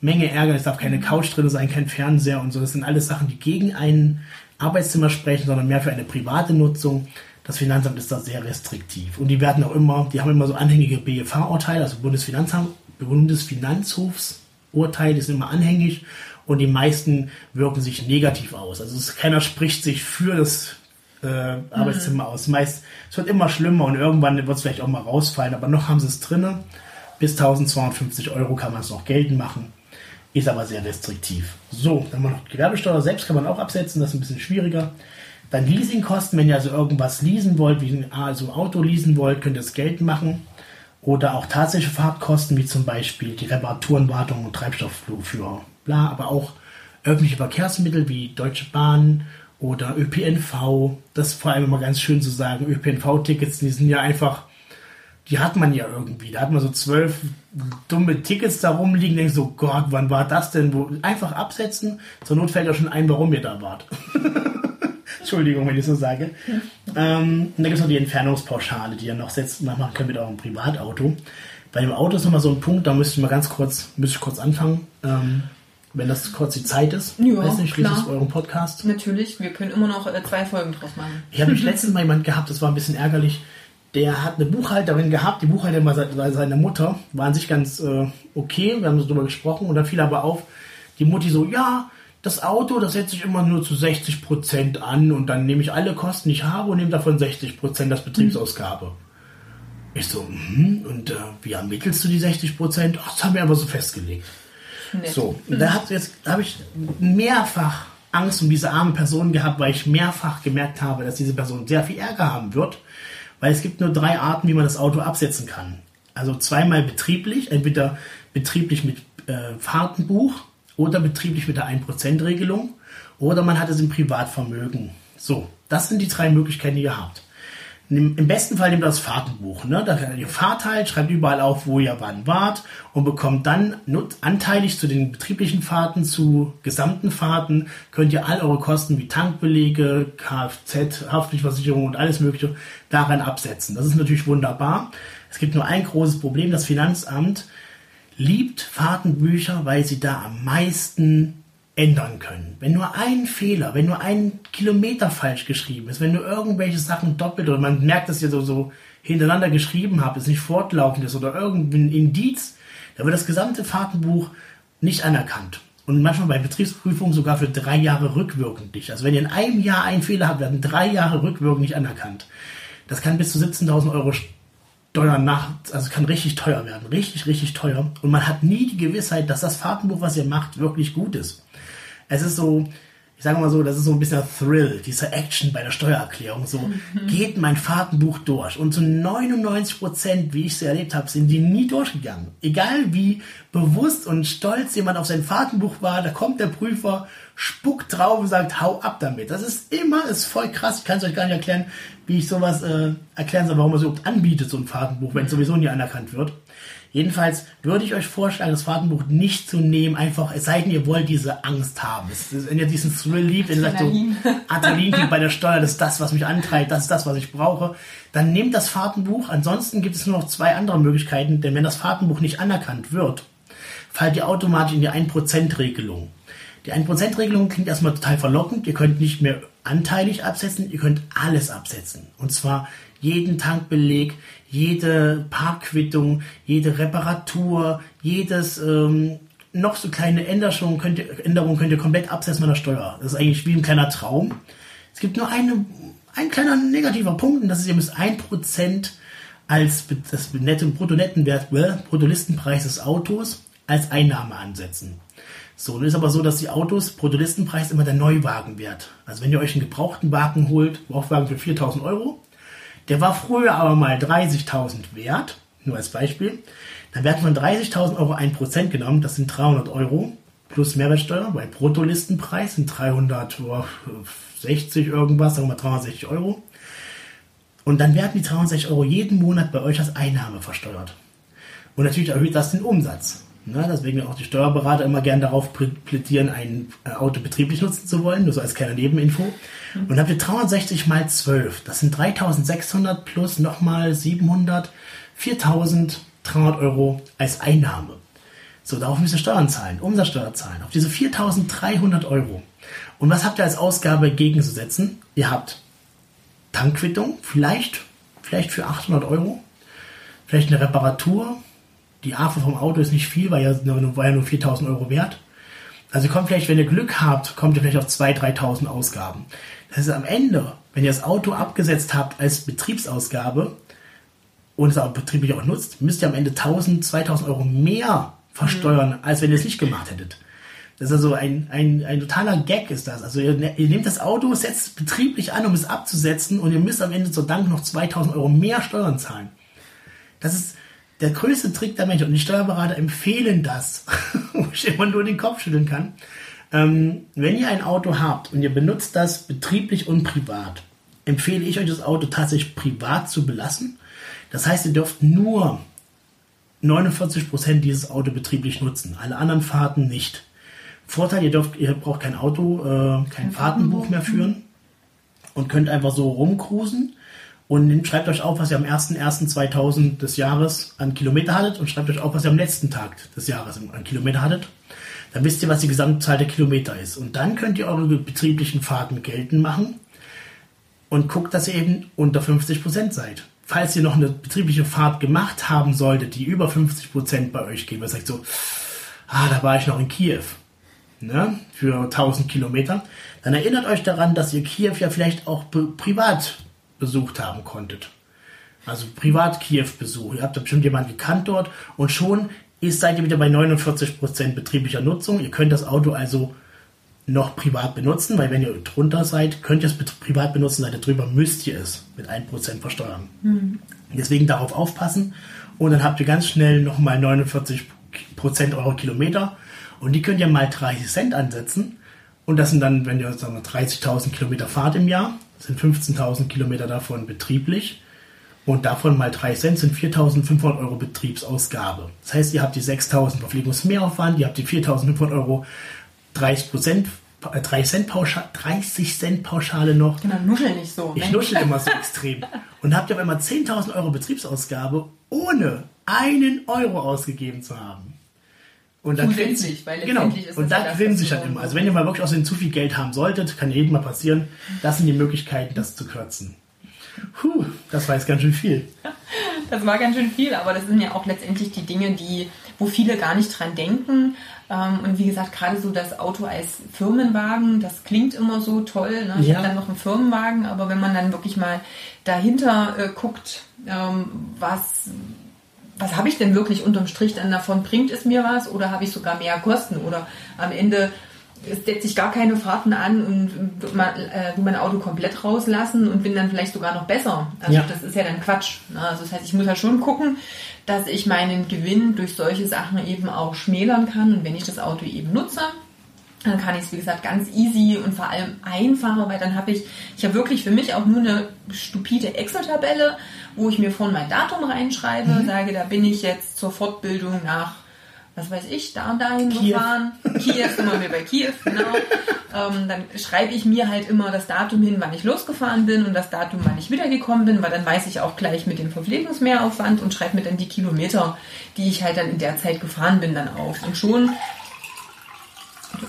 Menge Ärger, es darf keine Couch drin sein, kein Fernseher und so. Das sind alles Sachen, die gegen ein Arbeitszimmer sprechen, sondern mehr für eine private Nutzung. Das Finanzamt ist da sehr restriktiv. Und die werden auch immer, die haben immer so anhängige BFH-Urteile, also Bundesfinanzamt, Bundesfinanzhofsurteile sind immer anhängig und die meisten wirken sich negativ aus. Also es, keiner spricht sich für das äh, Arbeitszimmer mhm. aus. Meist, es wird immer schlimmer und irgendwann wird es vielleicht auch mal rausfallen, aber noch haben sie es drinne. Bis 1250 Euro kann man es noch geltend machen ist aber sehr restriktiv. So, dann haben wir noch Gewerbesteuer selbst kann man auch absetzen, das ist ein bisschen schwieriger. Dann Leasingkosten, wenn ihr also irgendwas leasen wollt, wie ein also Auto leasen wollt, könnt ihr das Geld machen. Oder auch tatsächliche Fahrtkosten, wie zum Beispiel die Reparaturen, Wartung und Treibstoffführer. Bla, aber auch öffentliche Verkehrsmittel wie Deutsche Bahn oder ÖPNV. Das ist vor allem immer ganz schön zu sagen. ÖPNV-Tickets, die sind ja einfach die hat man ja irgendwie. Da hat man so zwölf dumme Tickets da rumliegen, denkst so, Gott, wann war das denn? Einfach absetzen, zur Not fällt ja schon ein, warum ihr da wart. (laughs) (laughs) Entschuldigung, wenn ich so sage. Ähm, und da gibt es noch die Entfernungspauschale, die ihr noch setzt, machen könnt mit eurem Privatauto. Bei dem Auto ist nochmal so ein Punkt, da müsste ich mal ganz kurz, müsste ich kurz anfangen. Ähm, wenn das kurz die Zeit ist. Ja, weiß nicht, schließt euren Podcast. Natürlich, wir können immer noch äh, zwei Folgen draus machen. Ich habe mich letztens mal jemand gehabt, das war ein bisschen ärgerlich der hat eine Buchhalterin gehabt, die Buchhalterin war seine Mutter, war an sich ganz äh, okay, wir haben so drüber gesprochen und dann fiel aber auf, die Mutti so, ja, das Auto, das setze ich immer nur zu 60 Prozent an und dann nehme ich alle Kosten, die ich habe und nehme davon 60 Prozent als Betriebsausgabe. Mhm. Ich so, mhm, und äh, wie ermittelst du die 60%? Prozent? Ach, das haben wir aber so festgelegt. Nett. So, und da habe ich mehrfach Angst um diese arme Person gehabt, weil ich mehrfach gemerkt habe, dass diese Person sehr viel Ärger haben wird weil es gibt nur drei Arten, wie man das Auto absetzen kann. Also zweimal betrieblich, entweder betrieblich mit äh, Fahrtenbuch oder betrieblich mit der 1%-Regelung oder man hat es im Privatvermögen. So, das sind die drei Möglichkeiten, die ihr habt. Im besten Fall nehmt ihr das Fahrtenbuch. Ne? Da ihr Fahrt halt, schreibt überall auf, wo ihr wann wart und bekommt dann anteilig zu den betrieblichen Fahrten, zu gesamten Fahrten, könnt ihr all eure Kosten wie Tankbelege, Kfz, Haftpflichtversicherung und alles mögliche daran absetzen. Das ist natürlich wunderbar. Es gibt nur ein großes Problem. Das Finanzamt liebt Fahrtenbücher, weil sie da am meisten ändern können. Wenn nur ein Fehler, wenn nur ein Kilometer falsch geschrieben ist, wenn nur irgendwelche Sachen doppelt oder man merkt, dass ihr so, so hintereinander geschrieben habt, es nicht fortlaufend ist oder irgendein Indiz, dann wird das gesamte Fahrtenbuch nicht anerkannt. Und manchmal bei Betriebsprüfungen sogar für drei Jahre rückwirkend nicht. Also wenn ihr in einem Jahr einen Fehler habt, werden drei Jahre rückwirkend nicht anerkannt. Das kann bis zu 17.000 Euro Steuern nach, also kann richtig teuer werden. Richtig, richtig teuer. Und man hat nie die Gewissheit, dass das Fahrtenbuch, was ihr macht, wirklich gut ist es ist so, ich sage mal so, das ist so ein bisschen Thrill, diese Action bei der Steuererklärung. So mhm. geht mein Fahrtenbuch durch. Und zu 99 Prozent, wie ich es erlebt habe, sind die nie durchgegangen. Egal wie bewusst und stolz jemand auf sein Fahrtenbuch war, da kommt der Prüfer, spuckt drauf und sagt, hau ab damit. Das ist immer, ist voll krass. Ich kann es euch gar nicht erklären, wie ich sowas äh, erklären soll, warum man es überhaupt anbietet, so ein Fahrtenbuch, wenn es sowieso nie anerkannt wird. Jedenfalls würde ich euch vorschlagen, das Fahrtenbuch nicht zu nehmen, einfach, es sei denn, ihr wollt diese Angst haben. Wenn ihr diesen Thrill liebt, wenn ihr sagt so, Adrenalin (laughs) bei der Steuer, das ist das, was mich antreibt, das ist das, was ich brauche, dann nehmt das Fahrtenbuch. Ansonsten gibt es nur noch zwei andere Möglichkeiten, denn wenn das Fahrtenbuch nicht anerkannt wird, fallt ihr automatisch in die 1%-Regelung. Die 1%-Regelung klingt erstmal total verlockend. Ihr könnt nicht mehr anteilig absetzen, ihr könnt alles absetzen. Und zwar jeden Tankbeleg, jede Parkquittung, jede Reparatur, jedes ähm, noch so kleine Änderung könnt, ihr, Änderung könnt ihr komplett absetzen mit der Steuer. Das ist eigentlich wie ein kleiner Traum. Es gibt nur eine, ein kleiner negativer Punkt und das ist, ihr müsst 1% als das nette Brutto-Nettenwert, Bruttolistenpreis des Autos als Einnahme ansetzen. So, nun ist aber so, dass die Autos Bruttolistenpreis immer der Neuwagenwert. Also wenn ihr euch einen gebrauchten Wagen holt, Gebrauchtwagen für 4000 Euro, der war früher aber mal 30.000 wert, nur als Beispiel. Dann werden von 30.000 Euro 1% genommen, das sind 300 Euro plus Mehrwertsteuer, weil Bruttolistenpreis sind 360 irgendwas, sagen wir mal 360 Euro. Und dann werden die 360 Euro jeden Monat bei euch als Einnahme versteuert. Und natürlich erhöht das den Umsatz. Ne? Deswegen auch die Steuerberater immer gern darauf plädieren, ein äh, Auto betrieblich nutzen zu wollen, nur so als kleine Nebeninfo. Mhm. Und habt ihr 360 mal 12, das sind 3600 plus nochmal 700, 4300 Euro als Einnahme. So, darauf müsst ihr Steuern zahlen, Umsatzsteuer zahlen, auf diese 4300 Euro. Und was habt ihr als Ausgabe gegenzusetzen? Ihr habt Tankquittung, vielleicht, vielleicht für 800 Euro, vielleicht eine Reparatur, die AFO vom Auto ist nicht viel, weil ja, war ja nur 4000 Euro wert. Also kommt vielleicht, wenn ihr Glück habt, kommt ihr vielleicht auf 2.000, 3.000 Ausgaben. Das ist am Ende, wenn ihr das Auto abgesetzt habt als Betriebsausgabe und es auch betrieblich auch nutzt, müsst ihr am Ende 1.000, 2.000 Euro mehr versteuern, mhm. als wenn ihr es nicht gemacht hättet. Das ist also ein, ein, ein totaler Gag ist das. Also ihr, ihr nehmt das Auto, setzt es betrieblich an, um es abzusetzen und ihr müsst am Ende zur Dank noch 2000 Euro mehr Steuern zahlen. Das ist, der größte Trick der Menschheit, und die Steuerberater empfehlen das, (laughs) wo ich immer nur den Kopf schütteln kann. Ähm, wenn ihr ein Auto habt und ihr benutzt das betrieblich und privat, empfehle ich euch das Auto tatsächlich privat zu belassen. Das heißt, ihr dürft nur 49% dieses Auto betrieblich nutzen, alle anderen Fahrten nicht. Vorteil, ihr, dürft, ihr braucht kein Auto, äh, kein, kein Fahrtenbuch mehr führen und könnt einfach so rumcruisen und schreibt euch auf, was ihr am 01.01.2000 des Jahres an Kilometer hattet und schreibt euch auf, was ihr am letzten Tag des Jahres an Kilometer hattet. Dann wisst ihr, was die Gesamtzahl der Kilometer ist. Und dann könnt ihr eure betrieblichen Fahrten geltend machen und guckt, dass ihr eben unter 50% seid. Falls ihr noch eine betriebliche Fahrt gemacht haben solltet, die über 50% bei euch geht, was sagt so, ah, da war ich noch in Kiew, ne, für 1000 Kilometer, dann erinnert euch daran, dass ihr Kiew ja vielleicht auch privat besucht haben konntet. Also privat Kiew-Besuch. Ihr habt da bestimmt jemanden gekannt dort und schon ist, seid ihr wieder bei 49% betrieblicher Nutzung. Ihr könnt das Auto also noch privat benutzen, weil wenn ihr drunter seid, könnt ihr es privat benutzen, seid ihr drüber, müsst ihr es mit 1% versteuern. Mhm. Deswegen darauf aufpassen und dann habt ihr ganz schnell nochmal 49% eurer Kilometer und die könnt ihr mal 30 Cent ansetzen und das sind dann, wenn ihr 30.000 Kilometer fahrt im Jahr, sind 15.000 Kilometer davon betrieblich. Und davon mal 3 Cent sind 4.500 Euro Betriebsausgabe. Das heißt, ihr habt die 6.000 Verpflegungsmehraufwand, ihr habt die 4.500 Euro 30 Prozent 3 äh, Cent Pauschale, 30 Cent Pauschale noch. Genau, nuschel nicht so. Ich ne? nuschel (laughs) immer so extrem. Und habt ihr auf einmal 10.000 Euro Betriebsausgabe, ohne einen Euro ausgegeben zu haben. Und dann Zusätzlich, weil genau. ist Und da grinse ich halt immer. Also wenn ihr mal wirklich außerdem zu viel Geld haben solltet, kann jedem mal passieren, das sind die Möglichkeiten, das zu kürzen. Puh, das war jetzt ganz schön viel. (laughs) Das war ganz schön viel, aber das sind ja auch letztendlich die Dinge, die, wo viele gar nicht dran denken. Ähm, und wie gesagt, gerade so das Auto als Firmenwagen, das klingt immer so toll. Ne? Ich ja. habe dann noch einen Firmenwagen, aber wenn man dann wirklich mal dahinter äh, guckt, ähm, was was habe ich denn wirklich unterm Strich dann davon? Bringt es mir was oder habe ich sogar mehr Kosten? Oder am Ende setze ich gar keine Fahrten an und man, äh, mein Auto komplett rauslassen und bin dann vielleicht sogar noch besser. Also ja. das ist ja dann Quatsch. Ne? Also das heißt, ich muss ja schon gucken, dass ich meinen Gewinn durch solche Sachen eben auch schmälern kann. Und wenn ich das Auto eben nutze, Dann kann ich es, wie gesagt, ganz easy und vor allem einfacher, weil dann habe ich, ich habe wirklich für mich auch nur eine stupide Excel-Tabelle, wo ich mir vorne mein Datum reinschreibe, mhm. sage, da bin ich jetzt zur Fortbildung nach was weiß ich, da und dahin Kiew. gefahren. Kiew sind wir bei Kiew, genau. ähm, dann schreibe ich mir halt immer das Datum hin, wann ich losgefahren bin und das Datum, wann ich wiedergekommen bin, weil dann weiß ich auch gleich mit dem Verpflegungsmehraufwand und schreibe mir dann die Kilometer, die ich halt dann in der Zeit gefahren bin, dann auf. Und schon.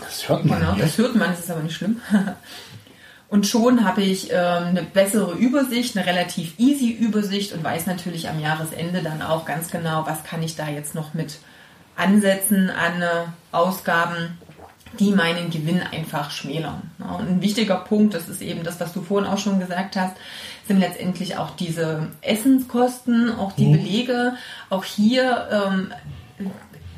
Das hört man. Genau, das hört man, das ist aber nicht schlimm. (laughs) Und schon habe ich äh, eine bessere Übersicht, eine relativ easy Übersicht und weiß natürlich am Jahresende dann auch ganz genau, was kann ich da jetzt noch mit ansetzen an Ausgaben, die meinen Gewinn einfach schmälern. Und ein wichtiger Punkt, das ist eben das, was du vorhin auch schon gesagt hast, sind letztendlich auch diese Essenskosten, auch die mhm. Belege. Auch hier, ähm,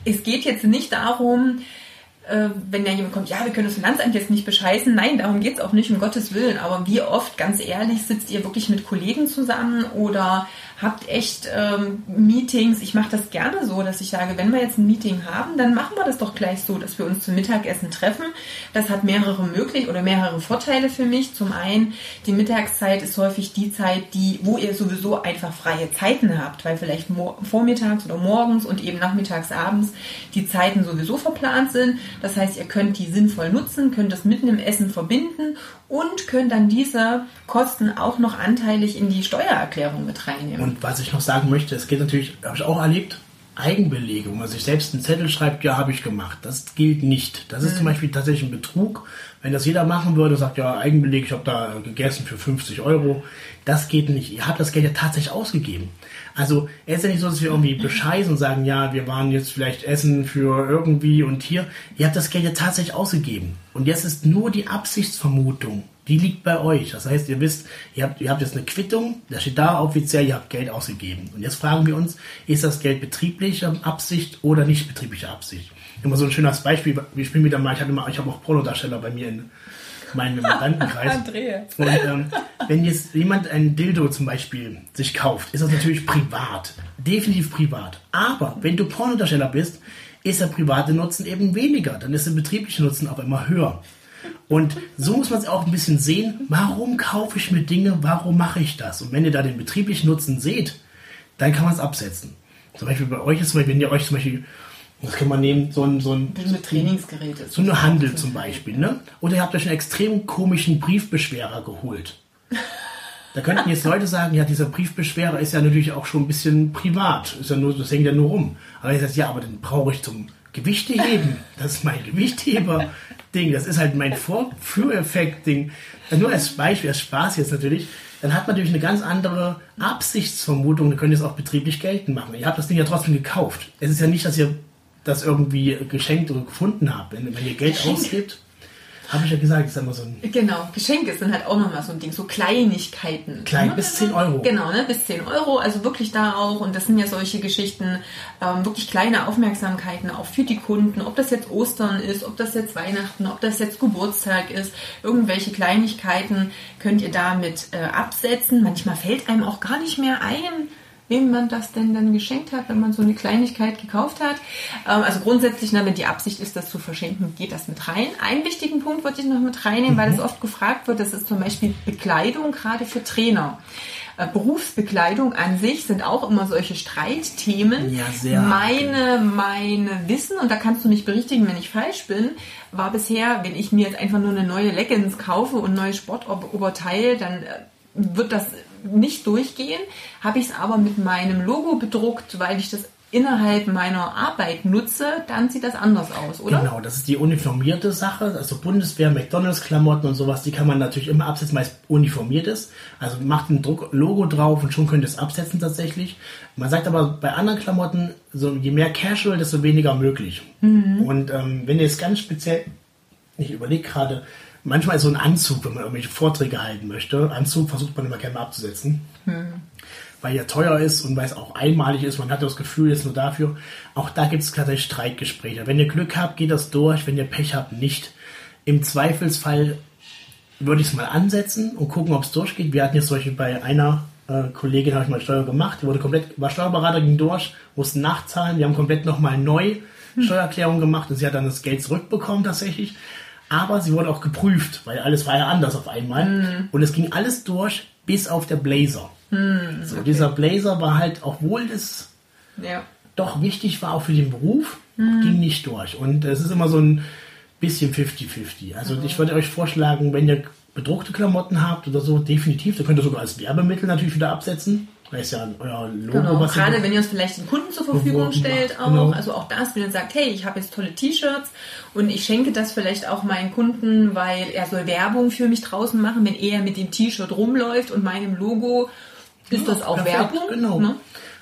es geht jetzt nicht darum, äh, wenn da jemand kommt, ja, wir können das Finanzamt jetzt nicht bescheißen. Nein, darum geht es auch nicht, um Gottes Willen. Aber wie oft, ganz ehrlich, sitzt ihr wirklich mit Kollegen zusammen oder habt echt ähm, Meetings. Ich mache das gerne so, dass ich sage, wenn wir jetzt ein Meeting haben, dann machen wir das doch gleich so, dass wir uns zum Mittagessen treffen. Das hat mehrere möglich oder mehrere Vorteile für mich. Zum einen, die Mittagszeit ist häufig die Zeit, die, wo ihr sowieso einfach freie Zeiten habt, weil vielleicht vormittags oder morgens und eben nachmittags, abends die Zeiten sowieso verplant sind. Das heißt, ihr könnt die sinnvoll nutzen, könnt das mitten im Essen verbinden und können dann diese Kosten auch noch anteilig in die Steuererklärung mit reinnehmen. Und was ich noch sagen möchte, es geht natürlich, habe ich auch erlebt, Eigenbelege, wo man sich selbst einen Zettel schreibt, ja, habe ich gemacht. Das gilt nicht. Das ist mhm. zum Beispiel tatsächlich ein Betrug. Wenn das jeder machen würde, sagt ja, Eigenbeleg, ich habe da gegessen für 50 Euro. Das geht nicht. Ihr habt das Geld ja tatsächlich ausgegeben. Also es ist ja nicht so, dass wir irgendwie bescheißen und sagen, ja, wir waren jetzt vielleicht essen für irgendwie und hier. Ihr habt das Geld ja tatsächlich ausgegeben. Und jetzt ist nur die Absichtsvermutung, die liegt bei euch. Das heißt, ihr wisst, ihr habt, ihr habt jetzt eine Quittung, da steht da offiziell, ihr habt Geld ausgegeben. Und jetzt fragen wir uns, ist das Geld betriebliche Absicht oder nicht betriebliche Absicht? Immer so ein schönes Beispiel, wir spielen wieder mal, ich hatte mal, ich habe auch Pornodarsteller bei mir in meinem Mandantenkreis. (laughs) Und ähm, wenn jetzt jemand ein Dildo zum Beispiel sich kauft, ist das natürlich privat. Definitiv privat. Aber wenn du Pornodarsteller bist, ist der private Nutzen eben weniger. Dann ist der betriebliche Nutzen auch immer höher. Und so muss man es auch ein bisschen sehen, warum kaufe ich mir Dinge, warum mache ich das? Und wenn ihr da den betrieblichen Nutzen seht, dann kann man es absetzen. Zum Beispiel bei euch ist, wenn ihr euch zum Beispiel das kann man nehmen, so ein, so ein mit Trainingsgeräte. So eine Handel zum Beispiel, ne? Oder ihr habt euch einen extrem komischen Briefbeschwerer geholt. Da könnten jetzt Leute sagen, ja, dieser Briefbeschwerer ist ja natürlich auch schon ein bisschen privat. Ist ja nur, das hängt ja nur rum. Aber ihr sagt, ja, aber den brauche ich zum Gewichte heben. Das ist mein Gewichtheber-Ding. Das ist halt mein Vorführeffekt-Ding. Nur als Beispiel, als Spaß jetzt natürlich. Dann hat man natürlich eine ganz andere Absichtsvermutung. Dann könnt ihr es auch betrieblich geltend machen. Ihr habt das Ding ja trotzdem gekauft. Es ist ja nicht, dass ihr das irgendwie geschenkt oder gefunden habt. Wenn, wenn ihr Geld ausgibt, habe ich ja gesagt, ist immer so ein. Genau, Geschenke sind halt auch nochmal so ein Ding, so Kleinigkeiten. Klein, ne? bis 10 Euro. Genau, ne, bis 10 Euro, also wirklich da auch, und das sind ja solche Geschichten, ähm, wirklich kleine Aufmerksamkeiten auch für die Kunden, ob das jetzt Ostern ist, ob das jetzt Weihnachten, ob das jetzt Geburtstag ist, irgendwelche Kleinigkeiten könnt ihr damit äh, absetzen. Manchmal fällt einem auch gar nicht mehr ein, wem man das denn dann geschenkt hat, wenn man so eine Kleinigkeit gekauft hat. Ähm, also grundsätzlich, wenn die Absicht ist, das zu verschenken, geht das mit rein. Einen wichtigen Punkt wollte ich noch mit reinnehmen, mhm. weil es oft gefragt wird, das ist zum Beispiel Bekleidung, gerade für Trainer. Äh, Berufsbekleidung an sich sind auch immer solche Streitthemen. Ja, sehr. Meine, meine Wissen, und da kannst du mich berichtigen, wenn ich falsch bin, war bisher, wenn ich mir jetzt einfach nur eine neue Leggings kaufe und ein neues Sportoberteil, dann äh, wird das nicht durchgehen, habe ich es aber mit meinem Logo bedruckt, weil ich das innerhalb meiner Arbeit nutze, dann sieht das anders aus, oder? Genau, das ist die uniformierte Sache. Also Bundeswehr, McDonalds-Klamotten und sowas, die kann man natürlich immer absetzen, weil es uniformiert ist. Also macht ein Druck Logo drauf und schon könnt ihr es absetzen tatsächlich. Man sagt aber bei anderen Klamotten, so je mehr Casual, desto weniger möglich. Mhm. Und ähm, wenn ihr es ganz speziell, ich überlege gerade, manchmal ist so ein Anzug, wenn man irgendwelche Vorträge halten möchte. Anzug versucht man immer gerne mal abzusetzen. Hm. Weil er teuer ist und weil es auch einmalig ist. Man hat das Gefühl, jetzt nur dafür. Auch da gibt es tatsächlich Streitgespräche. Wenn ihr Glück habt, geht das durch. Wenn ihr Pech habt, nicht. Im Zweifelsfall würde ich es mal ansetzen und gucken, ob es durchgeht. Wir hatten jetzt solche bei einer äh, Kollegin, habe ich mal Steuer gemacht. Die wurde komplett, war Steuerberater, ging durch, mussten nachzahlen. Wir haben komplett nochmal neu Steuererklärung gemacht und sie hat dann das Geld zurückbekommen tatsächlich. Aber sie wurde auch geprüft, weil alles war ja anders auf einmal. Hm. Und es ging alles durch, bis auf der Blazer. Hm, so, Dieser Blazer war halt, obwohl es Ja. doch wichtig war auch für den Beruf, Hm. ging nicht durch. Und es ist immer so ein bisschen 50-50. Also ich würde euch vorschlagen, wenn ihr bedruckte Klamotten habt oder so, definitiv, da könnt ihr sogar als Werbemittel natürlich wieder absetzen. Da ist ja euer Logo, Genau, was ihr gerade wenn ihr es vielleicht den Kunden zur Verfügung stellt auch. genau. Also auch das, wenn ihr sagt, hey, ich habe jetzt tolle T-Shirts und ich schenke das vielleicht auch meinen Kunden, weil er soll Werbung für mich draußen machen, wenn er mit dem T-Shirt rumläuft und meinem Logo, ist das auch perfekt, Werbung. Genau. Ne?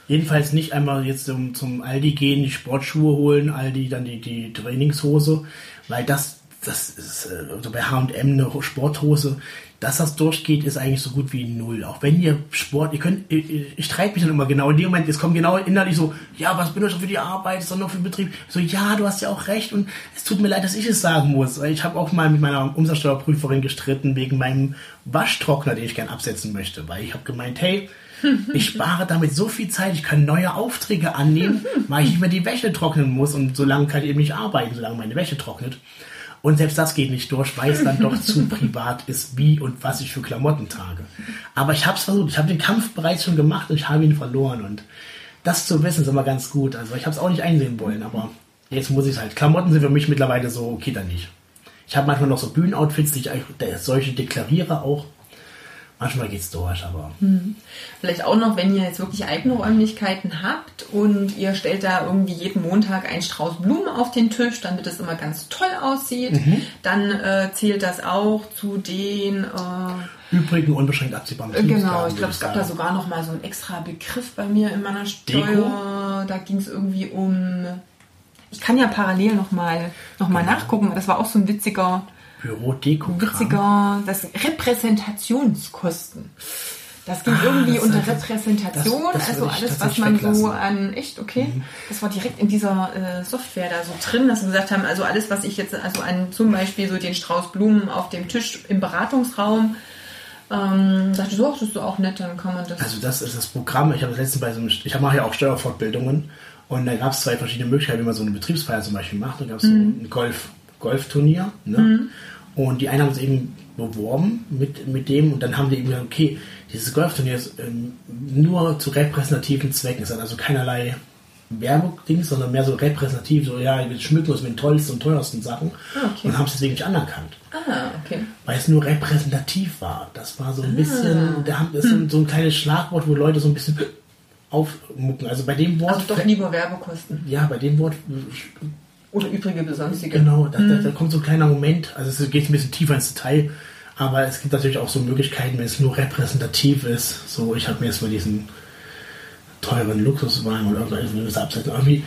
Jedenfalls nicht einmal jetzt zum, zum Aldi gehen, die Sportschuhe holen, Aldi dann die, die Trainingshose, weil das, das ist äh, also bei H&M eine Sporthose, dass das durchgeht, ist eigentlich so gut wie null. Auch wenn ihr Sport, ihr könnt, ich, ich streite mich dann immer genau in dem Moment, es kommt genau innerlich so, ja, was bin ich für die Arbeit, nur für den Betrieb. So, ja, du hast ja auch recht und es tut mir leid, dass ich es sagen muss. Ich habe auch mal mit meiner Umsatzsteuerprüferin gestritten wegen meinem Waschtrockner, den ich gern absetzen möchte, weil ich habe gemeint, hey, (laughs) ich spare damit so viel Zeit, ich kann neue Aufträge annehmen, weil ich nicht mehr die Wäsche trocknen muss und so lange kann ich eben nicht arbeiten, solange meine Wäsche trocknet. Und selbst das geht nicht durch, weil es dann doch zu (laughs) privat ist, wie und was ich für Klamotten trage. Aber ich habe es versucht, ich habe den Kampf bereits schon gemacht und ich habe ihn verloren. Und das zu wissen ist immer ganz gut. Also ich habe es auch nicht einsehen wollen, aber jetzt muss ich es halt. Klamotten sind für mich mittlerweile so, okay, dann nicht. Ich habe manchmal noch so Bühnenoutfits, die ich solche deklariere auch. Manchmal geht's durch, aber Vielleicht auch noch, wenn ihr jetzt wirklich eigene Räumlichkeiten habt und ihr stellt da irgendwie jeden Montag einen Strauß Blumen auf den Tisch, damit es immer ganz toll aussieht, Mhm. dann äh, zählt das auch zu den... Äh, übrigen unbeschränkt absehbaren Genau, Betriebstagen, ich glaube, es gab da sogar noch mal so einen extra Begriff bei mir in meiner Steuer. Da ging es irgendwie um. Ich kann ja parallel noch mal, noch mal nachgucken. Das war auch so ein witziger, Büro-Deko-Kram. witziger, das Repräsentationskosten. Das ging Ah, irgendwie das- unter Repräsentation, das- das also ich alles, was man so weglassen. Mhm. an, echt, okay, das war direkt in dieser äh, Software da so drin, dass wir gesagt haben, also alles, was ich jetzt, also an zum Beispiel so den Strauß Blumen auf dem Tisch im Beratungsraum, ähm, ich so, das ist auch nett, dann kann man das. Also das ist das Programm. Ich habe das letzte bei so einem, ich mache ja auch Steuerfortbildungen und da gab es zwei verschiedene Möglichkeiten, wie man so eine Betriebsfeier zum Beispiel macht. Da gab es so ein Golf, Golfturnier. Ne? Und die einen haben es eben beworben mit, mit dem und dann haben die eben gesagt, okay, dieses Golfturnier ist ähm, nur zu repräsentativen Zwecken. Es hat also keinerlei Werbedings, sondern mehr so repräsentativ, so ja, wir schmücken uns mit den tollsten und teuersten Sachen Ah, okay. und haben es deswegen nicht anerkannt ah, okay. weil es nur repräsentativ war. Das war so ein bisschen, da haben das ist so, so ein kleines Schlagwort, wo Leute so ein bisschen aufmucken. Also bei dem Wort, Also doch lieber Werbekosten ja, bei dem Wort, oder übrige besonstige. genau, da, da, da kommt so ein kleiner Moment, also es geht ein bisschen tiefer ins Detail, aber es gibt natürlich auch so Möglichkeiten, wenn es nur repräsentativ ist. So, ich habe mir jetzt mal diesen teuren Luxuswagen oder irgendwas absetzen. Irgendwie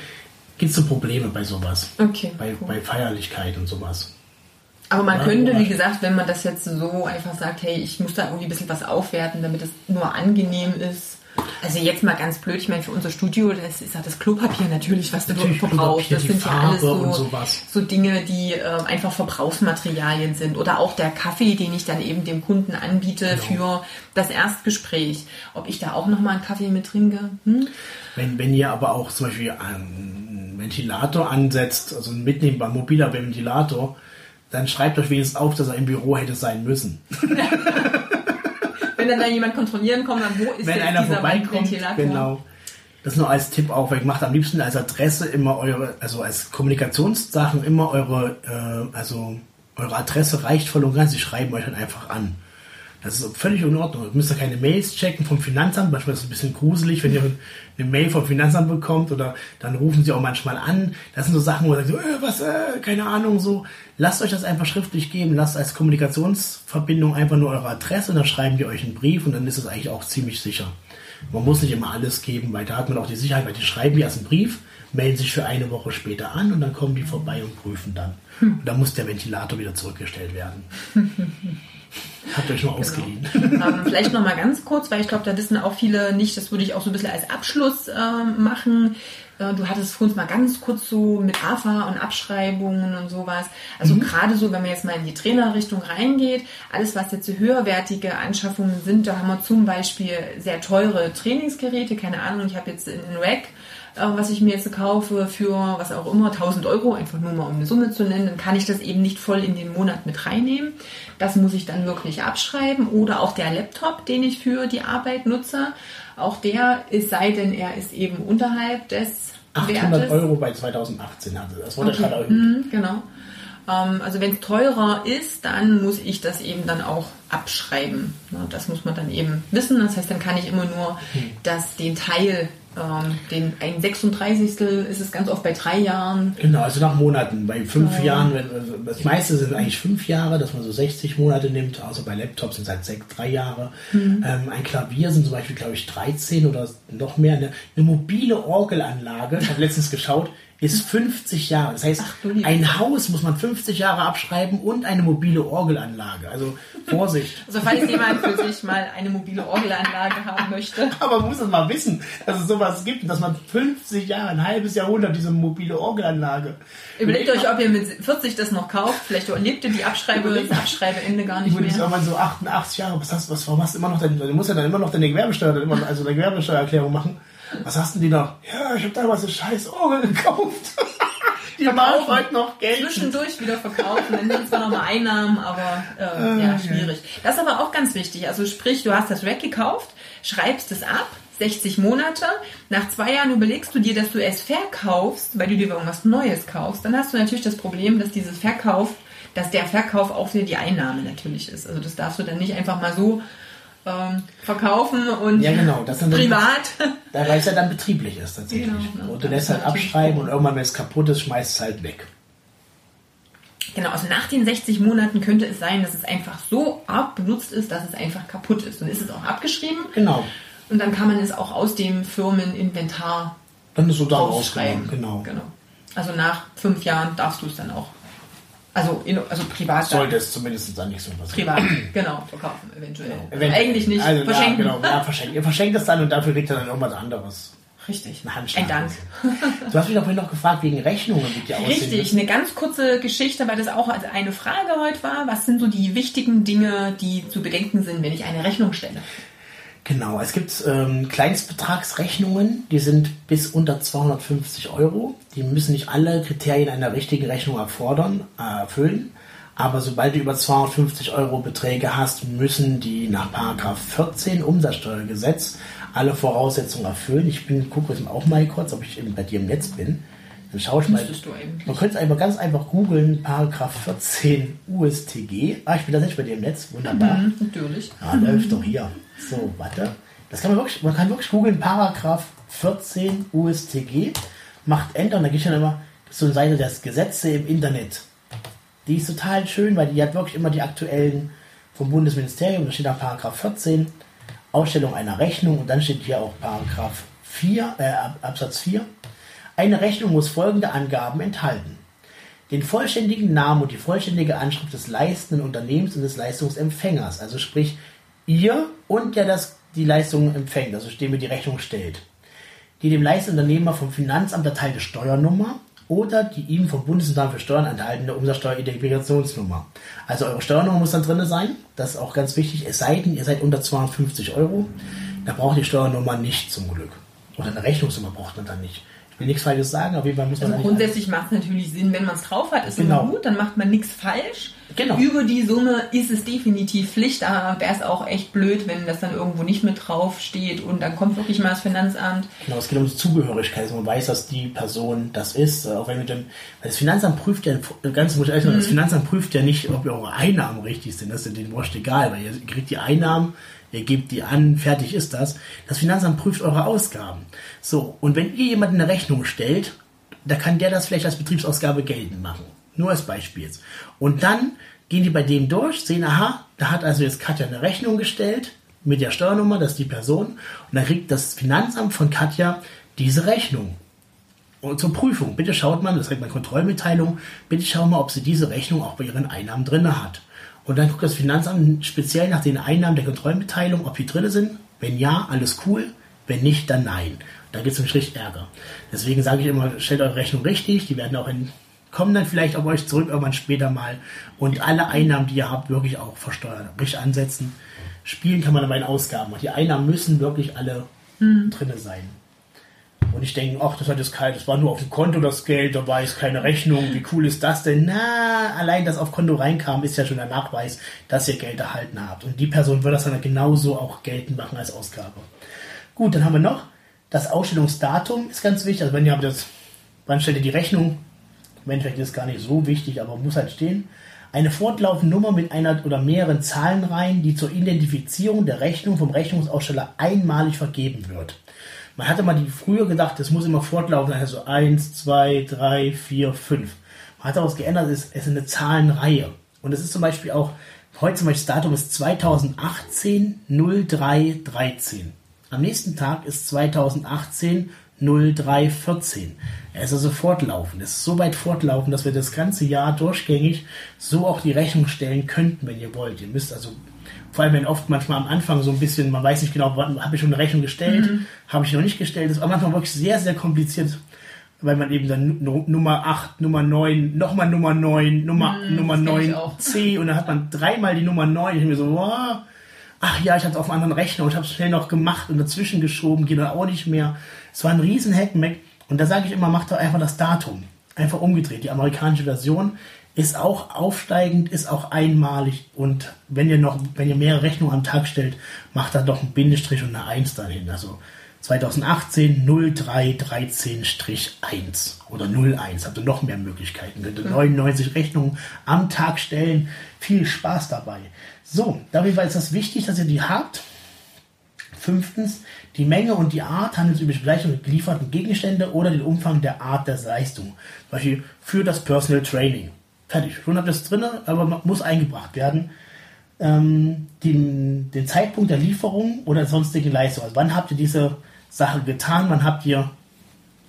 gibt es so Probleme bei sowas. Okay. Bei, cool. bei Feierlichkeit und sowas. Aber man könnte, wie gesagt, wenn man das jetzt so einfach sagt, hey, ich muss da irgendwie ein bisschen was aufwerten, damit es nur angenehm ist. Also jetzt mal ganz blöd, ich meine, für unser Studio, das ist ja das Klopapier natürlich, was du Natürlich, verbrauchst. Das sind ja alles so, so Dinge, die ähm, einfach Verbrauchsmaterialien sind. Oder auch der Kaffee, den ich dann eben dem Kunden anbiete Genau. für das Erstgespräch. Ob ich da auch nochmal einen Kaffee mit trinke? Hm? Wenn, wenn ihr aber auch zum Beispiel einen Ventilator ansetzt, also einen mitnehmbar mobiler Ventilator, dann schreibt euch wenigstens auf, dass er im Büro hätte sein müssen. (laughs) Wenn dann da jemand kontrollieren kommt, dann wo ist Wenn jetzt einer dieser vorbeikommt, Ventilator? genau. Das nur als Tipp auch, weil ich mache am liebsten als Adresse immer eure, also als Kommunikationssachen immer eure, äh, also eure Adresse reicht voll und ganz, sie schreiben euch dann einfach an. Das ist völlig in Ordnung. Ihr müsst ja keine Mails checken vom Finanzamt. Manchmal ist es ein bisschen gruselig, wenn ihr eine Mail vom Finanzamt bekommt oder dann rufen sie auch manchmal an. Das sind so Sachen, wo ihr sagt, so, äh, was, äh, keine Ahnung, so. Lasst euch das einfach schriftlich geben. Lasst als Kommunikationsverbindung einfach nur eure Adresse und dann schreiben die euch einen Brief und dann ist es eigentlich auch ziemlich sicher. Man muss nicht immer alles geben, weil da hat man auch die Sicherheit, weil die schreiben die erst einen Brief, melden sich für eine Woche später an und dann kommen die vorbei und prüfen dann. Und dann muss der Ventilator wieder zurückgestellt werden. (laughs) Habt ihr euch nur ausgeliehen. ähm, vielleicht noch mal ganz kurz, weil ich glaube, da wissen auch viele nicht, das würde ich auch so ein bisschen als Abschluss ähm, machen. Äh, Du hattest vor uns mal ganz kurz so mit AFA und Abschreibungen und sowas. Also gerade so, wenn man jetzt mal in die Trainerrichtung reingeht, alles was jetzt so höherwertige Anschaffungen sind, da haben wir zum Beispiel sehr teure Trainingsgeräte, keine Ahnung, ich habe jetzt einen Rack was ich mir jetzt kaufe für was auch immer, 1000 Euro, einfach nur mal um eine Summe zu nennen, dann kann ich das eben nicht voll in den Monat mit reinnehmen. Das muss ich dann wirklich abschreiben. Oder auch der Laptop, den ich für die Arbeit nutze, auch der, es sei denn, er ist eben unterhalb des 800 Wertes. Euro bei 2018 hatte. Das wurde Okay. gerade erhöht. Mhm, genau. Ähm, also wenn es teurer ist, dann muss ich das eben dann auch abschreiben. Das muss man dann eben wissen. Das heißt, dann kann ich immer nur Hm. das, den Teil, ähm, den ein 36. ist es ganz oft bei drei Jahren. Genau, also nach Monaten. Bei fünf Ja. Jahren, wenn, also das meiste sind eigentlich fünf Jahre, dass man so 60 Monate nimmt, außer bei Laptops sind es halt sechs, drei Jahre. Mhm. Ähm, ein Klavier sind zum Beispiel, glaube ich, 13 oder noch mehr. Eine, eine mobile Orgelanlage, ich habe letztens geschaut, ist 50 Jahre. Das heißt, Ach du ein Haus muss man 50 Jahre abschreiben und eine mobile Orgelanlage. Also Vorsicht. (laughs) Also falls jemand für sich mal eine mobile Orgelanlage haben möchte. (laughs) Aber man muss es mal wissen, dass es sowas gibt, dass man 50 Jahre, ein halbes Jahrhundert diese mobile Orgelanlage. Überlegt euch, ob ihr mit 40 das noch kauft. Vielleicht überlebt ihr die Abschreibe, das Abschreibeende gar Ich nicht mehr. irgendwann so 88 Jahre, was hast, was, warum hast du immer noch deine, du musst ja dann immer noch deine Gewerbesteuer, also deine Gewerbesteuererklärung machen. Was hast denn die noch? Ja, ich habe damals eine scheiß Orgel gekauft. (laughs) die machen heute noch Geld. Zwischendurch wieder verkaufen, dann sind zwar nochmal Einnahmen, aber äh, ja, schwierig. Das ist aber auch ganz wichtig. Also sprich, du hast das Rack gekauft, schreibst es ab, 60 Monate. Nach zwei Jahren überlegst du dir, dass du es verkaufst, weil du dir irgendwas Neues kaufst. Dann hast du natürlich das Problem, dass dieses Verkauf, dass der Verkauf auch wieder die Einnahme natürlich ist. Also das darfst du dann nicht einfach mal so ähm, verkaufen und Ja, genau, das dann privat. Da weil es ja dann betrieblich ist tatsächlich. Genau, und du lässt ist halt abschreiben und irgendwann, wenn es kaputt ist, schmeißt es halt weg. Genau, also nach den 60 Monaten könnte es sein, dass es einfach so arg benutzt ist, dass es einfach kaputt ist. Dann ist es auch abgeschrieben Genau. und dann kann man es auch aus dem Firmeninventar Dann ist so da rausschreiben. rausgenommen. Genau. genau. Also nach fünf Jahren darfst du es dann auch, also, in, also privat, Sollte es zumindest dann nicht so passieren. privat, genau, verkaufen eventuell. Eventuell. Eigentlich nicht, also, verschenken. Ja, genau, ja, verschenken. Ihr verschenkt es dann und dafür kriegt ihr dann irgendwas anderes. Richtig, Ein ein Dank. (laughs) Du hast mich doch vorhin noch gefragt wegen Rechnungen, wie die aussehen. Richtig, eine ganz kurze Geschichte, weil das auch eine Frage heute war. Was sind so die wichtigen Dinge, die zu bedenken sind, wenn ich eine Rechnung stelle? Genau, es gibt ähm, Kleinstbetragsrechnungen, die sind bis unter 250 Euro. Die müssen nicht alle Kriterien einer richtigen Rechnung erfordern, äh, erfüllen. Aber sobald du über 250 Euro Beträge hast, müssen die nach Paragraph 14 Umsatzsteuergesetz alle Voraussetzungen erfüllen. Ich bin, gucke jetzt auch mal kurz, ob ich bei dir im Netz bin. Ich mal. Man könnte es einfach ganz einfach googeln, Paragraph 14 USTG. Ah, ich bin da nicht bei dir im Netz, wunderbar. Mhm, natürlich. Ah, läuft doch hier. So, warte. Das kann man wirklich, man kann wirklich googeln, Paragraph 14 USTG, macht Enter und dann geht dann immer zur Seite des Gesetze im Internet. Die ist total schön, weil die hat wirklich immer die aktuellen vom Bundesministerium, da steht da Paragraph 14, Ausstellung einer Rechnung und dann steht hier auch Paragraph 4, äh, Ab- Absatz 4. Eine Rechnung muss folgende Angaben enthalten. Den vollständigen Namen und die vollständige Anschrift des leistenden Unternehmens und des Leistungsempfängers, also sprich ihr und der das die Leistung empfängt, also dem ihr die Rechnung stellt. Die dem Leistungsunternehmer vom Finanzamt erteilte Steuernummer oder die ihm vom Bundesamt für Steuern enthaltene Umsatzsteueridentifikationsnummer. Also eure Steuernummer muss dann drin sein, das ist auch ganz wichtig, es sei denn, ihr seid unter 250 Euro, da braucht die Steuernummer nicht zum Glück. Oder eine Rechnungsnummer braucht man dann nicht. Ich will nichts Falsches sagen, auf jeden Fall muss man Also grundsätzlich macht es natürlich Sinn, wenn man es drauf hat, ist Genau. gut, dann macht man nichts falsch. Genau. Über die Summe ist es definitiv Pflicht, da wäre es auch echt blöd, wenn das dann irgendwo nicht mit drauf steht und dann kommt wirklich mal das Finanzamt. Genau, es geht um die Zugehörigkeit, dass man weiß, dass die Person das ist. äh, Auch wenn dann, weil das Finanzamt prüft ja, ganz muss ich ehrlich sagen, das Finanzamt prüft ja nicht, ob eure Einnahmen richtig sind. Das ist denen wurscht egal, weil ihr kriegt die Einnahmen, ihr gebt die an, fertig ist das. Das Finanzamt prüft eure Ausgaben. So, und wenn ihr jemanden eine Rechnung stellt, da kann der das vielleicht als Betriebsausgabe geltend machen. Nur als Beispiel. Und dann gehen die bei dem durch, sehen, aha, da hat also jetzt Katja eine Rechnung gestellt mit der Steuernummer, das ist die Person. Und dann kriegt das Finanzamt von Katja diese Rechnung. Und zur Prüfung, bitte schaut mal, das kriegt man Kontrollmitteilung, bitte schaut mal, ob sie diese Rechnung auch bei ihren Einnahmen drin hat. Und dann guckt das Finanzamt speziell nach den Einnahmen der Kontrollmitteilung, ob die drin sind. Wenn ja, alles cool. Wenn nicht, dann nein. Da gibt es nämlich richtig Ärger. Deswegen sage ich immer, stellt eure Rechnung richtig. Die werden auch in, kommen dann vielleicht auf euch zurück irgendwann später mal. Und alle Einnahmen, die ihr habt, wirklich auch versteuern, richtig ansetzen. Spielen kann man aber in Ausgaben. Und die Einnahmen müssen wirklich alle drinne sein. Und ich denke, ach, das hat jetzt kalt, das war nur auf dem Konto das Geld, da war jetzt keine Rechnung, wie cool ist das denn? Na, allein das auf Konto reinkam, ist ja schon der Nachweis, dass ihr Geld erhalten habt. Und die Person wird das dann genauso auch geltend machen als Ausgabe. Gut, dann haben wir noch, das Ausstellungsdatum ist ganz wichtig. Also wenn ihr das, wann stellt ihr die Rechnung? Im Endeffekt ist es gar nicht so wichtig, aber muss halt stehen. Eine fortlaufende Nummer mit einer oder mehreren Zahlenreihen, die zur Identifizierung der Rechnung vom Rechnungsaussteller einmalig vergeben wird. Man hatte mal die früher gedacht, das muss immer fortlaufen, also 1, 2, 3, 4, 5. Man hat daraus geändert, es ist eine Zahlenreihe. Und es ist zum Beispiel auch, heute zum Beispiel das Datum ist 2018 03 13. Am nächsten Tag ist 2018 0314. Er ist also fortlaufend. Es ist so weit fortlaufend, dass wir das ganze Jahr durchgängig so auch die Rechnung stellen könnten, wenn ihr wollt. Ihr müsst also vor allem wenn oft manchmal am Anfang so ein bisschen, man weiß nicht genau, habe ich schon eine Rechnung gestellt, mhm. habe ich noch nicht gestellt, das ist aber manchmal wirklich sehr, sehr kompliziert, weil man eben dann Nummer 8, Nummer 9, nochmal Nummer 9, Nummer, mhm, Nummer 9, C und dann hat man dreimal die Nummer 9. Ich mir so, wow, ach ja, ich hatte auf einem anderen Rechner und ich habe es schnell noch gemacht und dazwischen geschoben, geht dann auch nicht mehr. Es war ein riesen Hackmack und da sage ich immer, macht doch einfach das Datum. Einfach umgedreht. Die amerikanische Version ist auch aufsteigend, ist auch einmalig und wenn ihr noch, wenn ihr mehrere Rechnungen am Tag stellt, macht da doch ein Bindestrich und eine 1 dahin. Also 2018 0313-1 oder 01. Habt ihr noch mehr Möglichkeiten. Könnt ihr 99 Rechnungen am Tag stellen. Viel Spaß dabei. So, dabei ist das wichtig, dass ihr die habt. Fünftens, die Menge und die Art handelsübliche Gleichung mit gelieferten Gegenstände oder den Umfang der Art der Leistung. Zum Beispiel für das Personal Training. Fertig. Schon habt ihr es drin, aber muss eingebracht werden. Ähm, den, den Zeitpunkt der Lieferung oder sonstige Leistung. Also wann habt ihr diese Sache getan? Wann habt ihr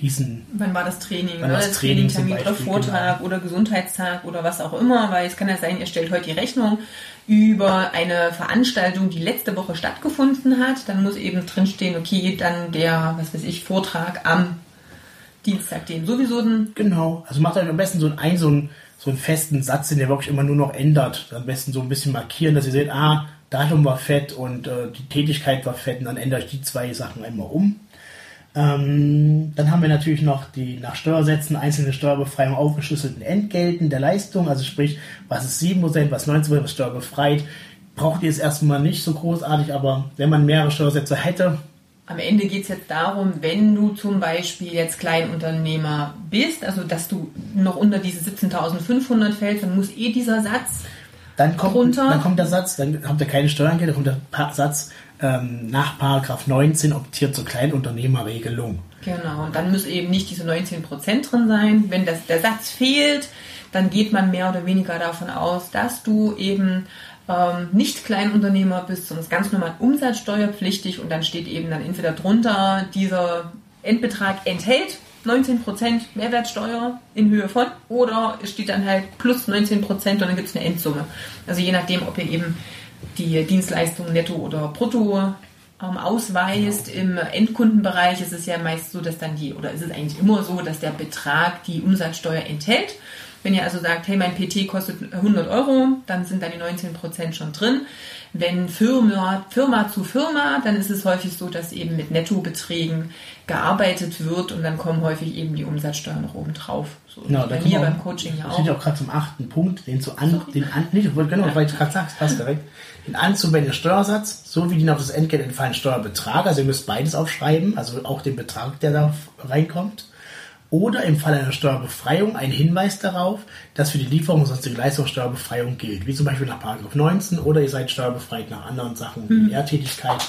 diesen. Wann war das Training? Wann das Training, Termin oder Vortrag genau. oder Gesundheitstag oder was auch immer, weil es kann ja sein, ihr stellt heute die Rechnung über eine Veranstaltung, die letzte Woche stattgefunden hat. Dann muss eben drinstehen, okay, dann der, was weiß ich, Vortrag am Dienstag, den sowieso. Genau. Also macht euch am besten so einen, so einen so einen festen Satz, den ihr wirklich immer nur noch ändert. Am besten so ein bisschen markieren, dass ihr seht, ah, Datum war fett und äh, die Tätigkeit war fett und dann ändere ich die zwei Sachen einmal um. Ähm, dann haben wir natürlich noch die nach Steuersätzen einzelne Steuerbefreiung aufgeschlüsselten Entgelten der Leistung, also sprich, was ist 7%, was 19%, was steuerbefreit. Braucht ihr es erstmal nicht so großartig, aber wenn man mehrere Steuersätze hätte, am Ende geht es jetzt darum, wenn du zum Beispiel jetzt Kleinunternehmer bist, also dass du noch unter diese 17.500 fällst, dann muss eh dieser Satz dann kommt, runter. Dann kommt der Satz, dann habt ihr keine Steuern, dann kommt der Satz ähm, nach Paragraph 19 optiert zur Kleinunternehmerregelung. Genau, und dann müssen eben nicht diese 19% drin sein. Wenn das, der Satz fehlt, dann geht man mehr oder weniger davon aus, dass du eben ähm, nicht Kleinunternehmer bist, sondern ganz normal umsatzsteuerpflichtig und dann steht eben dann entweder drunter, dieser Endbetrag enthält 19% Mehrwertsteuer in Höhe von oder es steht dann halt plus 19% und dann gibt es eine Endsumme. Also je nachdem, ob ihr eben die Dienstleistung netto oder brutto ähm, ausweist. Genau. Im Endkundenbereich ist es ja meist so, dass dann die, oder ist es eigentlich immer so, dass der Betrag die Umsatzsteuer enthält. Wenn ihr also sagt, hey, mein PT kostet 100 Euro, dann sind da die 19% schon drin. Wenn Firma, Firma zu Firma, dann ist es häufig so, dass eben mit Nettobeträgen gearbeitet wird und dann kommen häufig eben die Umsatzsteuer noch oben drauf. So genau, bei mir beim Coaching ja auch. Ich auch gerade zum achten Punkt, den zu an, den an, nicht, genau, weil ich gerade sagst, passt direkt, den anzuwendenden Steuersatz sowie den auf das Entgelt entfallenden Steuerbetrag, also ihr müsst beides aufschreiben, also auch den Betrag, der da reinkommt oder im Fall einer Steuerbefreiung ein Hinweis darauf, dass für die Lieferung sonstige Leistungssteuerbefreiung gilt, wie zum Beispiel nach 19 oder ihr seid steuerbefreit nach anderen Sachen wie mhm. Lehrtätigkeit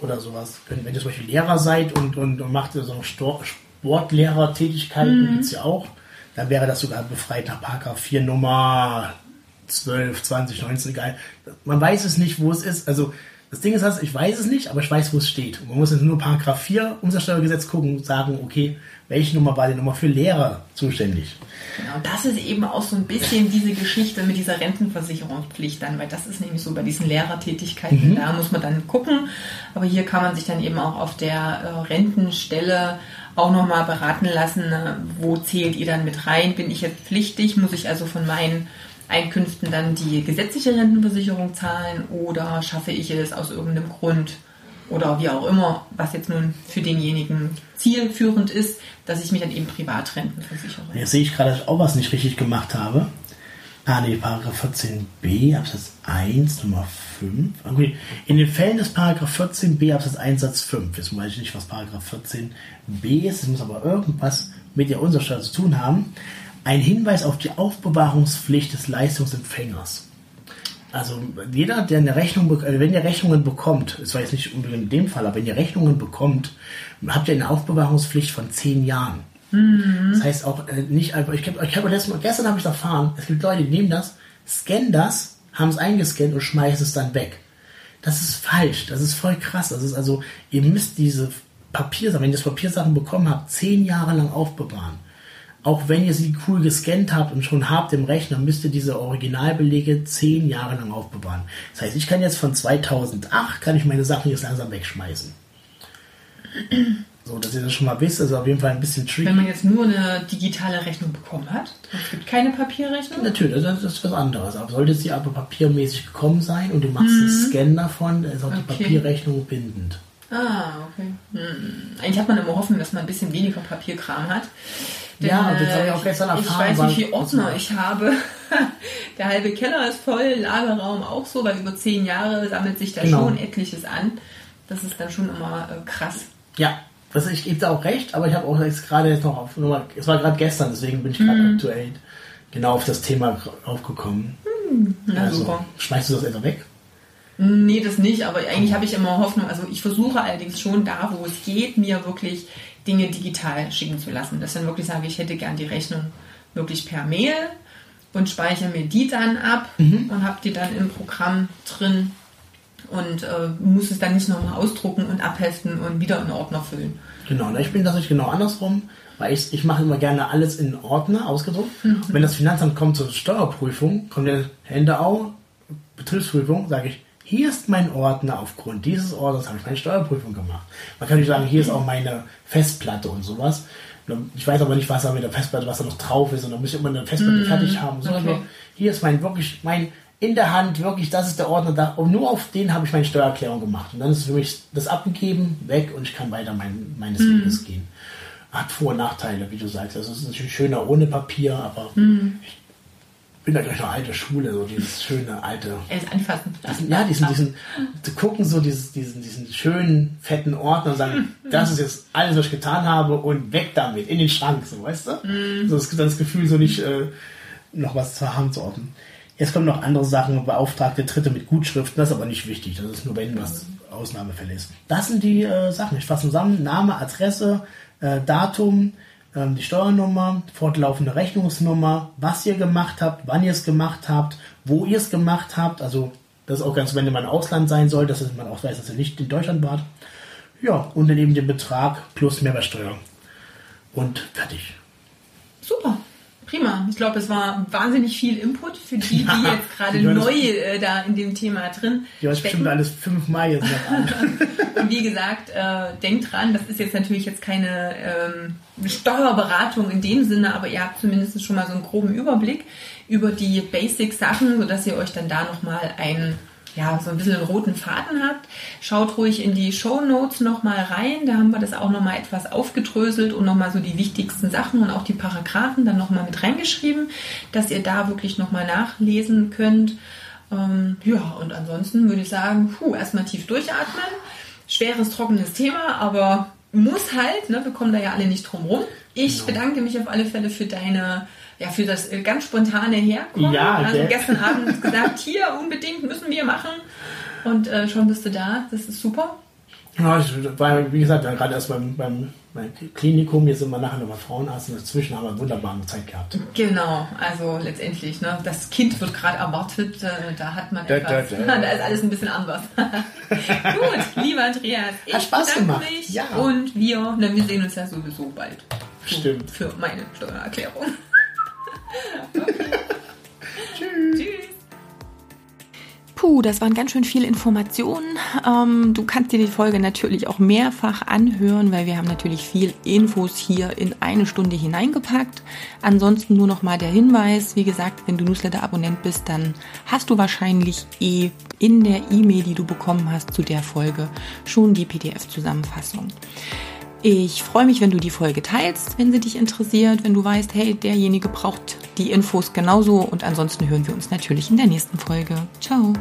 oder sowas. Wenn ihr zum Beispiel Lehrer seid und, und, und macht so Sportlehrertätigkeiten, mhm. gibt es ja auch, dann wäre das sogar befreit nach Paragraph 4 Nummer 12, 20, 19, egal. Man weiß es nicht, wo es ist. Also das Ding ist, ich weiß es nicht, aber ich weiß, wo es steht. Und man muss jetzt nur Paragraph 4 Umsatzsteuergesetz gucken und sagen, okay, welche Nummer war die Nummer für Lehrer zuständig? Genau, das ist eben auch so ein bisschen diese Geschichte mit dieser Rentenversicherungspflicht dann, weil das ist nämlich so bei diesen Lehrertätigkeiten, mhm. da muss man dann gucken. Aber hier kann man sich dann eben auch auf der äh, Rentenstelle auch nochmal beraten lassen, äh, wo zählt ihr dann mit rein? Bin ich jetzt pflichtig? Muss ich also von meinen Einkünften dann die gesetzliche Rentenversicherung zahlen oder schaffe ich es aus irgendeinem Grund oder wie auch immer, was jetzt nun für denjenigen zielführend ist, dass ich mich dann eben privat rentenversichere. Jetzt sehe ich gerade, dass ich auch was nicht richtig gemacht habe. Ah, nee, Paragraph 14b, Absatz 1, Nummer 5. Okay. In den Fällen des Paragraph 14b, Absatz 1, Satz 5, jetzt weiß ich nicht, was Paragraph 14b ist, es muss aber irgendwas mit der Umsatzsteuer zu tun haben, ein Hinweis auf die Aufbewahrungspflicht des Leistungsempfängers. Also jeder, der eine Rechnung, äh, wenn ihr Rechnungen bekommt, das war jetzt nicht unbedingt in dem Fall, aber wenn ihr Rechnungen bekommt, habt ihr eine Aufbewahrungspflicht von 10 Jahren. Mhm. Das heißt auch äh, nicht einfach, ich habe ich hab letztes Mal, gestern habe ich erfahren, es gibt Leute, die nehmen das, scannen das, haben es eingescannt und schmeißen es dann weg. Das ist falsch, das ist voll krass. Das ist also, ihr müsst diese Papiersachen, wenn ihr das Papiersachen bekommen habt, zehn Jahre lang aufbewahren. Auch wenn ihr sie cool gescannt habt und schon habt im Rechner, müsst ihr diese Originalbelege zehn Jahre lang aufbewahren. Das heißt, ich kann jetzt von 2008, kann ich meine Sachen jetzt langsam wegschmeißen. So, dass ihr das schon mal wisst, also auf jeden Fall ein bisschen tricky. Wenn man jetzt nur eine digitale Rechnung bekommen hat, es gibt keine Papierrechnung? Natürlich, also das ist was anderes. Aber sollte sie aber papiermäßig gekommen sein und du machst mhm. einen Scan davon, ist auch okay. die Papierrechnung bindend. Ah, okay. Hm. Eigentlich hat man immer Hoffnung, dass man ein bisschen weniger Papierkram hat. Denn, ja, das habe ich auch gestern erfahren. Ich weiß, wie viele Ordner ich habe. (laughs) Der halbe Keller ist voll, Lagerraum auch so, weil über zehn Jahre sammelt sich da genau. schon etliches an. Das ist dann schon immer äh, krass. Ja, das, ich gebe da auch recht, aber ich habe auch jetzt gerade jetzt noch auf, es war gerade gestern, deswegen bin ich gerade mhm. aktuell genau auf das Thema aufgekommen. Mhm. Na also, super. Schmeißt du das etwa weg? Nee, das nicht, aber eigentlich habe ich immer Hoffnung, also ich versuche allerdings schon da, wo es geht, mir wirklich Dinge digital schicken zu lassen. Dass ich dann wirklich sage, ich hätte gern die Rechnung wirklich per Mail und speichere mir die dann ab mhm. und habe die dann im Programm drin und äh, muss es dann nicht nochmal ausdrucken und abheften und wieder in Ordner füllen. Genau, ich bin tatsächlich genau andersrum, weil ich, ich mache immer gerne alles in Ordner ausgedruckt. Mhm. Wenn das Finanzamt kommt zur Steuerprüfung, kommt der Hände auf, Betriebsprüfung, sage ich, hier ist mein Ordner, aufgrund dieses Ordners habe ich meine Steuerprüfung gemacht. Man kann nicht sagen, hier ist auch meine Festplatte und sowas. Ich weiß aber nicht, was da mit der Festplatte, was da noch drauf ist, und dann muss ich immer eine Festplatte mm, fertig haben. So, okay. hier ist mein wirklich, mein in der Hand, wirklich, das ist der Ordner da. Und nur auf den habe ich meine Steuererklärung gemacht. Und dann ist für mich das abgegeben, weg und ich kann weiter mein, meines mm. Weges gehen. Hat Vor- und Nachteile, wie du sagst. Also es ist natürlich schöner ohne Papier, aber mm. ich bin da gleich noch alte Schule, so dieses schöne alte. Es anfassen. Diesen, ja, diesen, diesen, zu gucken, so dieses, diesen, diesen schönen, fetten Ordner und sagen, (laughs) das ist jetzt alles, was ich getan habe und weg damit, in den Schrank, so, weißt du? Mm. So, das, das Gefühl, so nicht äh, noch was zur Hand zu ordnen. Jetzt kommen noch andere Sachen, beauftragte Dritte mit Gutschriften, das ist aber nicht wichtig, das ist nur, wenn was Ausnahmefälle ist. Das sind die äh, Sachen, ich fasse zusammen, Name, Adresse, äh, Datum, die Steuernummer, fortlaufende Rechnungsnummer, was ihr gemacht habt, wann ihr es gemacht habt, wo ihr es gemacht habt, also das ist auch ganz, wenn man im Ausland sein soll, dass man auch weiß, dass ihr nicht in Deutschland wart. Ja, und dann eben den Betrag plus Mehrwertsteuer. Und fertig. Super. Prima. Ich glaube, es war wahnsinnig viel Input für die, ja, die jetzt gerade neu äh, da in dem Thema drin Ja, das bestimmt alles fünfmal jetzt noch an. (laughs) Und wie gesagt, äh, denkt dran, das ist jetzt natürlich jetzt keine ähm, Steuerberatung in dem Sinne, aber ihr habt zumindest schon mal so einen groben Überblick über die Basic-Sachen, sodass ihr euch dann da nochmal ein ja, so ein bisschen einen roten Faden habt, schaut ruhig in die Show Notes nochmal rein. Da haben wir das auch nochmal etwas aufgedröselt und nochmal so die wichtigsten Sachen und auch die Paragraphen dann nochmal mit reingeschrieben, dass ihr da wirklich nochmal nachlesen könnt. Ähm, ja, und ansonsten würde ich sagen, puh, erstmal tief durchatmen. Schweres, trockenes Thema, aber muss halt, ne? wir kommen da ja alle nicht drum rum. Ich genau. bedanke mich auf alle Fälle für deine ja, für das äh, ganz spontane Herkommen. Ja, also gestern (laughs) Abend gesagt, hier unbedingt müssen wir machen. Und äh, schon bist du da. Das ist super. Ja, ich war, wie gesagt, gerade erst beim, beim, beim Klinikum, jetzt sind wir nachher noch mal Frauenarzt und dazwischen haben wir eine wunderbare Zeit gehabt. Genau, also letztendlich, ne, das Kind wird gerade erwartet, äh, da hat man etwas, da, da, da. (laughs) da ist alles ein bisschen anders. (laughs) Gut, lieber Andreas, ich hat Spaß gemacht. mich ja. und wir, ne, wir sehen uns ja sowieso bald. Stimmt. Für meine Steuererklärung. Puh, das waren ganz schön viele Informationen. Ähm, du kannst dir die Folge natürlich auch mehrfach anhören, weil wir haben natürlich viel Infos hier in eine Stunde hineingepackt. Ansonsten nur noch mal der Hinweis, wie gesagt, wenn du Newsletter-Abonnent bist, dann hast du wahrscheinlich eh in der E-Mail, die du bekommen hast zu der Folge, schon die PDF-Zusammenfassung. Ich freue mich, wenn du die Folge teilst, wenn sie dich interessiert, wenn du weißt, hey, derjenige braucht die Infos genauso und ansonsten hören wir uns natürlich in der nächsten Folge. Ciao.